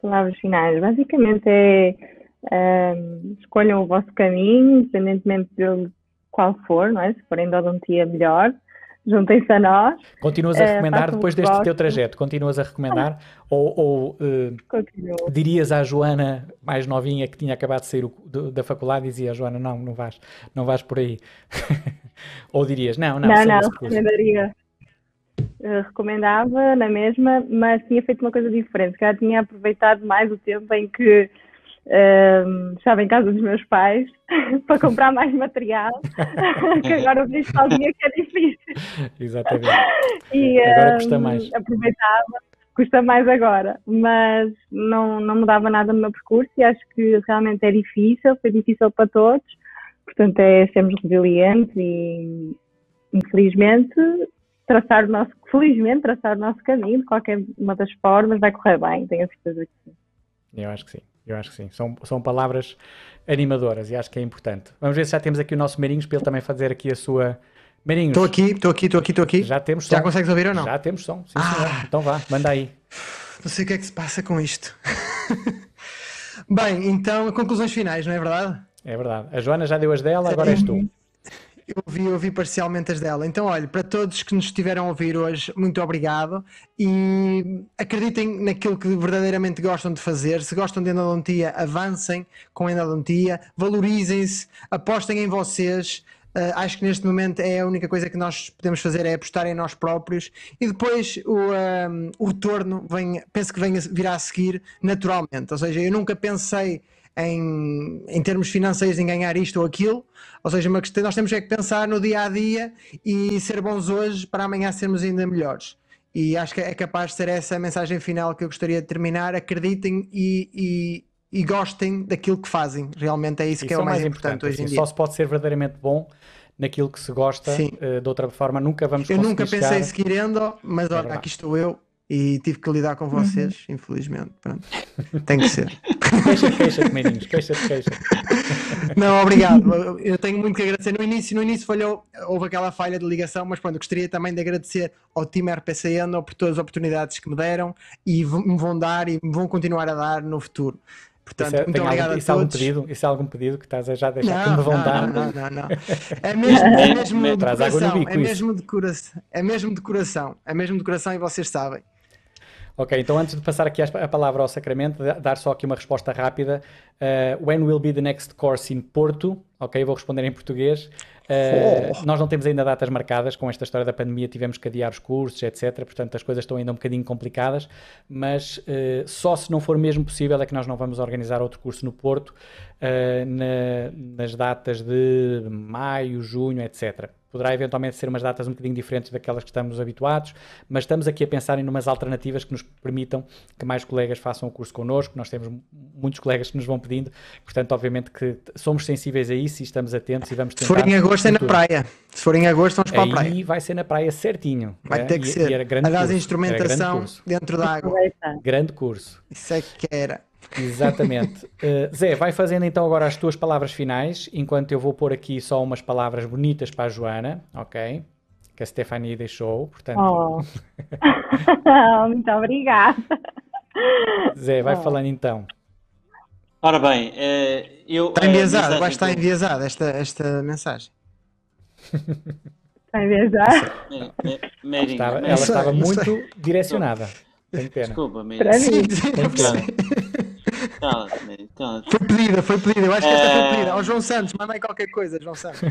S3: Palavras finais. Basicamente é um, escolham o vosso caminho, independentemente de qual for, não é? Se for endodontia, melhor. Juntem-se a nós.
S1: Continuas a eh, recomendar, uh, depois deste teu trajeto, continuas a recomendar? <laughs> ou, ou uh, dirias à Joana, mais novinha, que tinha acabado de sair o, de, da faculdade, dizia a Joana, não, não vais, não vais por aí. <laughs> ou dirias, não, não,
S3: não, não recomendaria. Uh, recomendava na mesma, mas tinha feito uma coisa diferente, que já tinha aproveitado mais o tempo em que Estava em casa dos meus pais <laughs> para comprar mais material, <laughs> que agora eu vejo sozinha que é difícil.
S1: Exatamente. E, agora custa mais.
S3: Aproveitava, custa mais agora, mas não, não mudava nada no meu percurso e acho que realmente é difícil, foi difícil para todos, portanto é sermos resilientes e infelizmente traçar o nosso, felizmente traçar o nosso caminho de qualquer uma das formas vai correr bem, tenho a certeza que sim.
S1: Eu acho que sim. Eu acho que sim. São, são palavras animadoras e acho que é importante. Vamos ver se já temos aqui o nosso Marinhos para ele também fazer aqui a sua. Marinhos.
S4: Estou aqui, estou aqui, estou aqui, estou aqui.
S1: Já temos som.
S4: Já consegues ouvir ou não?
S1: Já temos som, sim ah. Então vá, manda aí.
S4: Não sei o que é que se passa com isto. <laughs> Bem, então, conclusões finais, não é verdade?
S1: É verdade. A Joana já deu as dela, agora és tu.
S4: Eu ouvi, ouvi parcialmente as dela. Então, olha, para todos que nos estiveram a ouvir hoje, muito obrigado e acreditem naquilo que verdadeiramente gostam de fazer. Se gostam de endodontia, avancem com endodontia, valorizem-se, apostem em vocês. Uh, acho que neste momento é a única coisa que nós podemos fazer é apostar em nós próprios e depois o, um, o retorno vem, penso que venha, virá a seguir naturalmente. Ou seja, eu nunca pensei em, em termos financeiros em ganhar isto ou aquilo, ou seja, uma questão, nós temos é que pensar no dia a dia e ser bons hoje para amanhã sermos ainda melhores. E acho que é capaz de ser essa a mensagem final que eu gostaria de terminar. Acreditem e, e e gostem daquilo que fazem. Realmente é isso, isso que é, é o mais, mais importante, importante, hoje em assim, dia.
S1: Só se pode ser verdadeiramente bom naquilo que se gosta, uh, de outra forma nunca vamos
S4: Eu nunca
S1: pensei
S4: chegar... seguir Endo, mas é olha, aqui estou eu e tive que lidar com vocês, uhum. infelizmente. Pronto. Tem que ser.
S1: queixa-te, queixa-te, meninos, queixa-te, queixa <laughs>
S4: Não, obrigado. Eu tenho muito que agradecer. No início, no início falhou, houve aquela falha de ligação, mas pronto, gostaria também de agradecer ao time RPC Endo por todas as oportunidades que me deram e me vão dar e me vão continuar a dar no futuro. Portanto,
S1: isso
S4: é, muito obrigado
S1: algum,
S4: isso a
S1: todos. Algum pedido, isso é algum pedido que estás a já deixar não, que me vão
S4: não,
S1: dar?
S4: Não, não, não. É mesmo, é mesmo <laughs> de coração. É mesmo de coração. É mesmo de coração. É mesmo de coração e vocês sabem.
S1: Ok, então antes de passar aqui a palavra ao Sacramento, dar só aqui uma resposta rápida. Uh, when will be the next course in Porto? Ok, vou responder em português. Uh, oh. Nós não temos ainda datas marcadas, com esta história da pandemia tivemos que adiar os cursos, etc. Portanto, as coisas estão ainda um bocadinho complicadas, mas uh, só se não for mesmo possível é que nós não vamos organizar outro curso no Porto uh, na, nas datas de maio, junho, etc. Poderá eventualmente ser umas datas um bocadinho diferentes daquelas que estamos habituados, mas estamos aqui a pensar em umas alternativas que nos permitam que mais colegas façam o curso connosco. Nós temos muitos colegas que nos vão pedindo, portanto, obviamente que somos sensíveis a isso e estamos atentos e vamos tentar.
S4: Se for em agosto é na praia. Se for em agosto vamos para a praia.
S1: Aí vai ser na praia certinho.
S4: Vai é? ter que e, ser. E era grande Aliás, curso. instrumentação dentro da água.
S1: Grande curso.
S4: Isso é que era.
S1: Exatamente. Uh, <laughs> Zé, vai fazendo então agora as tuas palavras finais, enquanto eu vou pôr aqui só umas palavras bonitas para a Joana, ok? Que a Stefania deixou, portanto.
S3: Oh. <laughs> Muito obrigada.
S1: Zé, vai oh. falando então.
S2: Ora bem, uh, eu.
S4: Está enviesado, vai estar enviesada esta, esta mensagem.
S3: Está enviesada?
S1: Estava, ela estava muito direcionada. Tenho pena.
S2: Desculpa, Miriam. Tenho
S4: pena. Foi pedida, foi pedida. Eu acho que esta foi pedida. Ao João Santos, mandem qualquer coisa, João Santos. <laughs>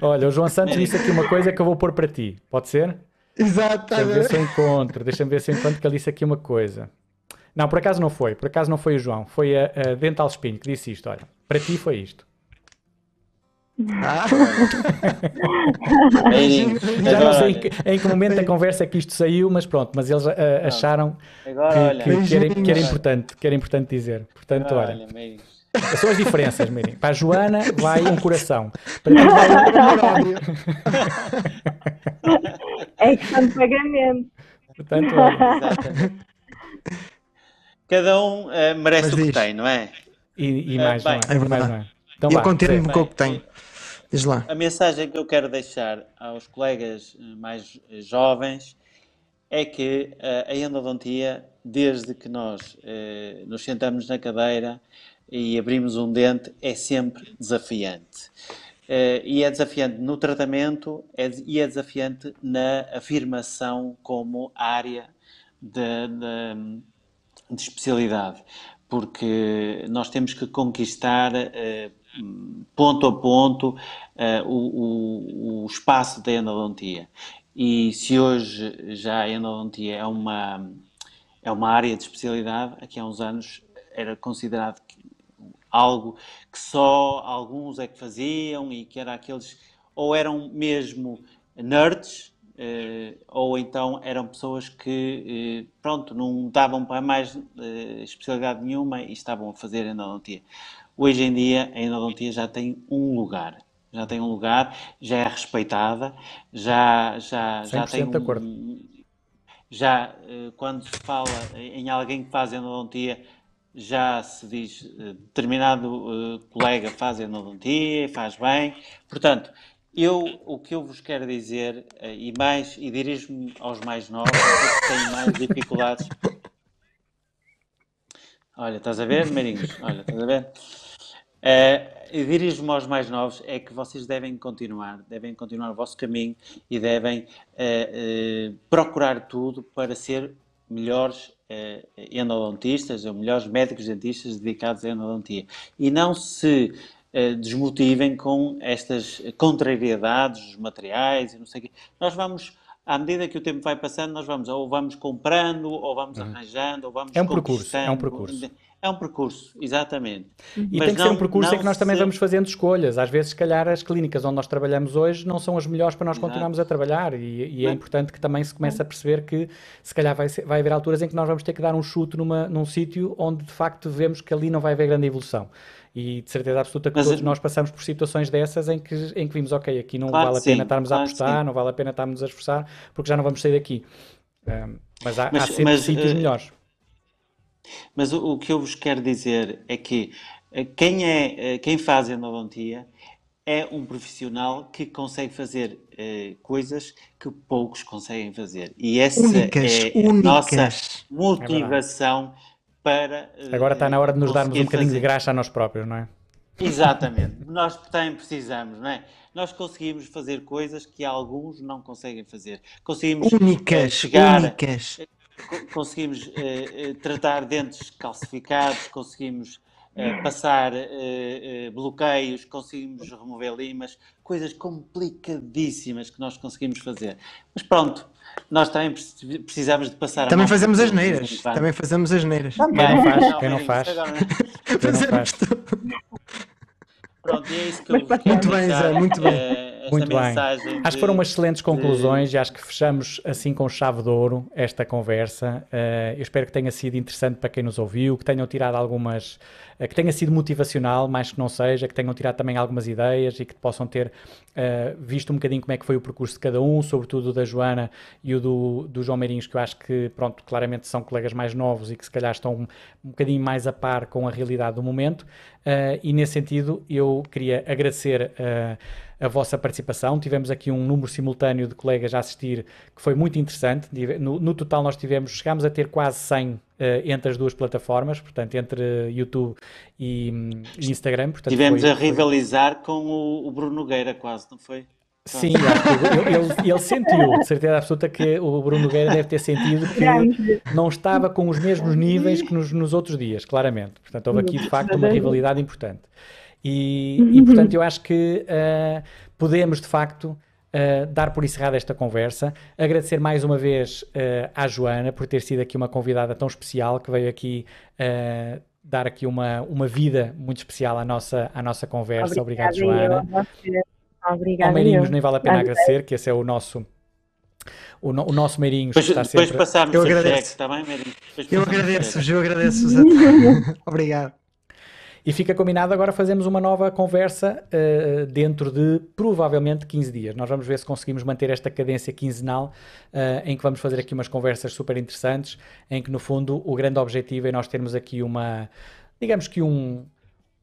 S1: Olha, o João Santos disse aqui uma coisa que eu vou pôr para ti. Pode ser?
S4: Exato.
S1: Deixa-me ver se eu encontro. Deixa-me ver se eu encontro que ele disse aqui uma coisa. Não, por acaso não foi. Por acaso não foi o João. Foi a, a Dental Spin que disse isto. Olha, para ti foi isto. Ah. <laughs> Já não sei em que, em que momento da conversa é que isto saiu, mas pronto, mas eles uh, acharam Agora, que, que, que, era, que, era, importante, que era importante dizer. Portanto, olha. olha são as diferenças. Para a Joana vai um coração. Para ti vai um <laughs>
S3: É questão de pagamento.
S1: Portanto, <laughs> olha.
S2: Cada um uh, merece o que tem, não é?
S1: E, e mais, uh, bem, não é? é
S4: mais, não é? Então, eu continuo com o que tenho. Diz lá.
S2: A mensagem que eu quero deixar aos colegas eh, mais eh, jovens é que eh, a endodontia, desde que nós nos sentamos na cadeira e abrimos um dente, é sempre desafiante. e é desafiante no tratamento é, e é desafiante na afirmação como área de, de, de especialidade, porque nós temos que conquistar ponto a ponto uh, o, o, espaço da endodontia. E se hoje já a endodontia é uma, é uma área de especialidade, aqui há uns anos era considerado algo que só alguns é que faziam e que era aqueles, ou eram mesmo nerds, Uh, ou então eram pessoas que, uh, pronto, não davam para mais uh, especialidade nenhuma e estavam a fazer endodontia. Hoje em dia, a endodontia já tem um lugar. Já tem um lugar, já é respeitada, já, já, já tem um, já eh, quando se fala em alguém que faz endodontia, já se diz eh, determinado uh, colega faz endodontia, faz bem. Portanto, eu o que eu vos quero dizer, e mais, e dirijo-me aos mais novos, que têm mais dificuldades. Olha, estás a ver, Marinhos? Olha, estás a ver? Uh, Dirijo-me aos mais novos, é que vocês devem continuar, devem continuar o vosso caminho e devem uh, uh, procurar tudo para ser melhores endodontistas ou melhores médicos dentistas dedicados à endodontia. E não se desmotivem com estas contrariedades dos materiais e não sei o quê. Nós vamos à medida que o tempo vai passando, nós vamos ou vamos comprando, ou vamos uhum. arranjando, ou vamos
S1: É um percurso, é um percurso.
S2: É um percurso, exatamente.
S1: E Mas tem que não, ser um percurso em que nós também vamos fazendo escolhas. Às vezes, se calhar, as clínicas onde nós trabalhamos hoje não são as melhores para nós Exato. continuarmos a trabalhar. E, e é importante que também se comece a perceber que, se calhar, vai, ser, vai haver alturas em que nós vamos ter que dar um chute numa, num sítio onde, de facto, vemos que ali não vai haver grande evolução. E de certeza absoluta que Mas, todos nós passamos por situações dessas em que, em que vimos, ok, aqui não claro vale a pena sim, estarmos claro a apostar, não vale a pena estarmos a esforçar, porque já não vamos sair daqui. Um, mas há, mas, há sempre mas, sítios uh, melhores.
S2: Mas o, o, que eu vos quero dizer é que uh, quem, é, uh, quem faz endodontia é um profissional que consegue fazer coisas que poucos conseguem fazer. E essa únicas, é únicas. a nossa motivação é para.
S1: Agora está na hora de nos darmos um bocadinho fazer. de graxa a nós próprios, não é?
S2: Exatamente. nós também precisamos, não é? Nós conseguimos fazer coisas que alguns não conseguem fazer. Conseguimos
S4: únicas, chegar, únicas.
S2: Conseguimos uh, tratar dentes calcificados, conseguimos uh, passar uh, bloqueios, conseguimos remover limas, coisas complicadíssimas que nós conseguimos fazer. Mas pronto, nós também precisamos de passar
S4: Também fazemos as neiras. Também fazemos as neiras.
S1: Quem não faz? Quem não faz? Quem não faz?
S2: Pronto, e é isso que eu
S4: Muito bem, Zé, muito bem.
S1: Eh, muito bem. Acho que foram umas excelentes conclusões de... e acho que fechamos assim com chave de ouro esta conversa. Uh, eu espero que tenha sido interessante para quem nos ouviu, que tenham tirado algumas eh, que tenha sido motivacional, mais que não seja, que tenham tirado também algumas ideias e que possam ter uh, visto um bocadinho como é que foi o percurso de cada um, sobretudo o da Joana e o do, do João Meirinhos, que eu acho que, pronto, claramente são colegas mais novos e que se calhar estão um, um bocadinho mais a par com a realidade do momento. E nesse sentido, eu queria agradecer a vossa participação. Tivemos aqui um número simultâneo de colegas a assistir que foi muito interessante. No, no total, nós tivemos, chegámos a ter quase 100 uh, entre as duas plataformas, portanto, entre YouTube e, e Instagram. Portanto,
S2: tivemos foi, a rivalizar foi... com o, o Bruno Nogueira, quase, não foi?
S1: Sim, ele, ele, ele, sentiu, de certeza absoluta que o Bruno Nogueira deve ter sentido que não estava com os mesmos níveis que nos, nos outros dias, claramente. Portanto, houve aqui de facto uma rivalidade importante. E, e portanto, eu acho que uh, podemos de facto Uh, dar por encerrada esta conversa. Agradecer mais uma vez uh, à Joana por ter sido aqui uma convidada tão especial que veio aqui uh, dar aqui uma, uma vida muito especial à nossa, à nossa conversa. Obrigado, Joana.
S3: Obrigada.
S1: Ao Meirinhos nem vale a pena agradecer, que esse é o nosso. O, no, o nosso Meirinhos
S2: depois,
S1: está
S2: depois sempre... passarmos eu agradeço. Cheque, está bem, Meirinhos?
S4: Eu agradeço, eu <laughs> agradeço. Obrigado.
S1: E fica combinado agora fazemos uma nova conversa uh, dentro de provavelmente 15 dias. Nós vamos ver se conseguimos manter esta cadência quinzenal uh, em que vamos fazer aqui umas conversas super interessantes, em que no fundo o grande objetivo é nós termos aqui uma, digamos que um,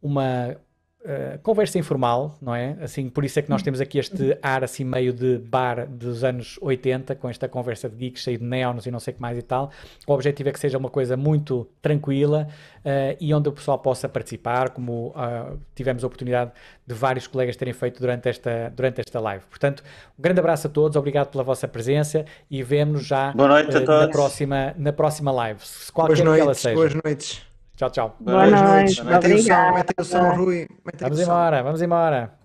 S1: uma Uh, conversa informal, não é? Assim, por isso é que nós temos aqui este ar assim meio de bar dos anos 80, com esta conversa de geeks cheio de neons e não sei o que mais e tal. O objetivo é que seja uma coisa muito tranquila uh, e onde o pessoal possa participar, como uh, tivemos a oportunidade de vários colegas terem feito durante esta, durante esta live. Portanto, um grande abraço a todos, obrigado pela vossa presença e vemos-nos já na, próxima, na próxima live.
S4: Se qualquer boas noites, que ela seja. Boas noites.
S1: Tchau, tchau.
S3: Boa Boas noites.
S4: Mete o som, mete o som, Rui.
S1: Mete vamos embora, vamos embora.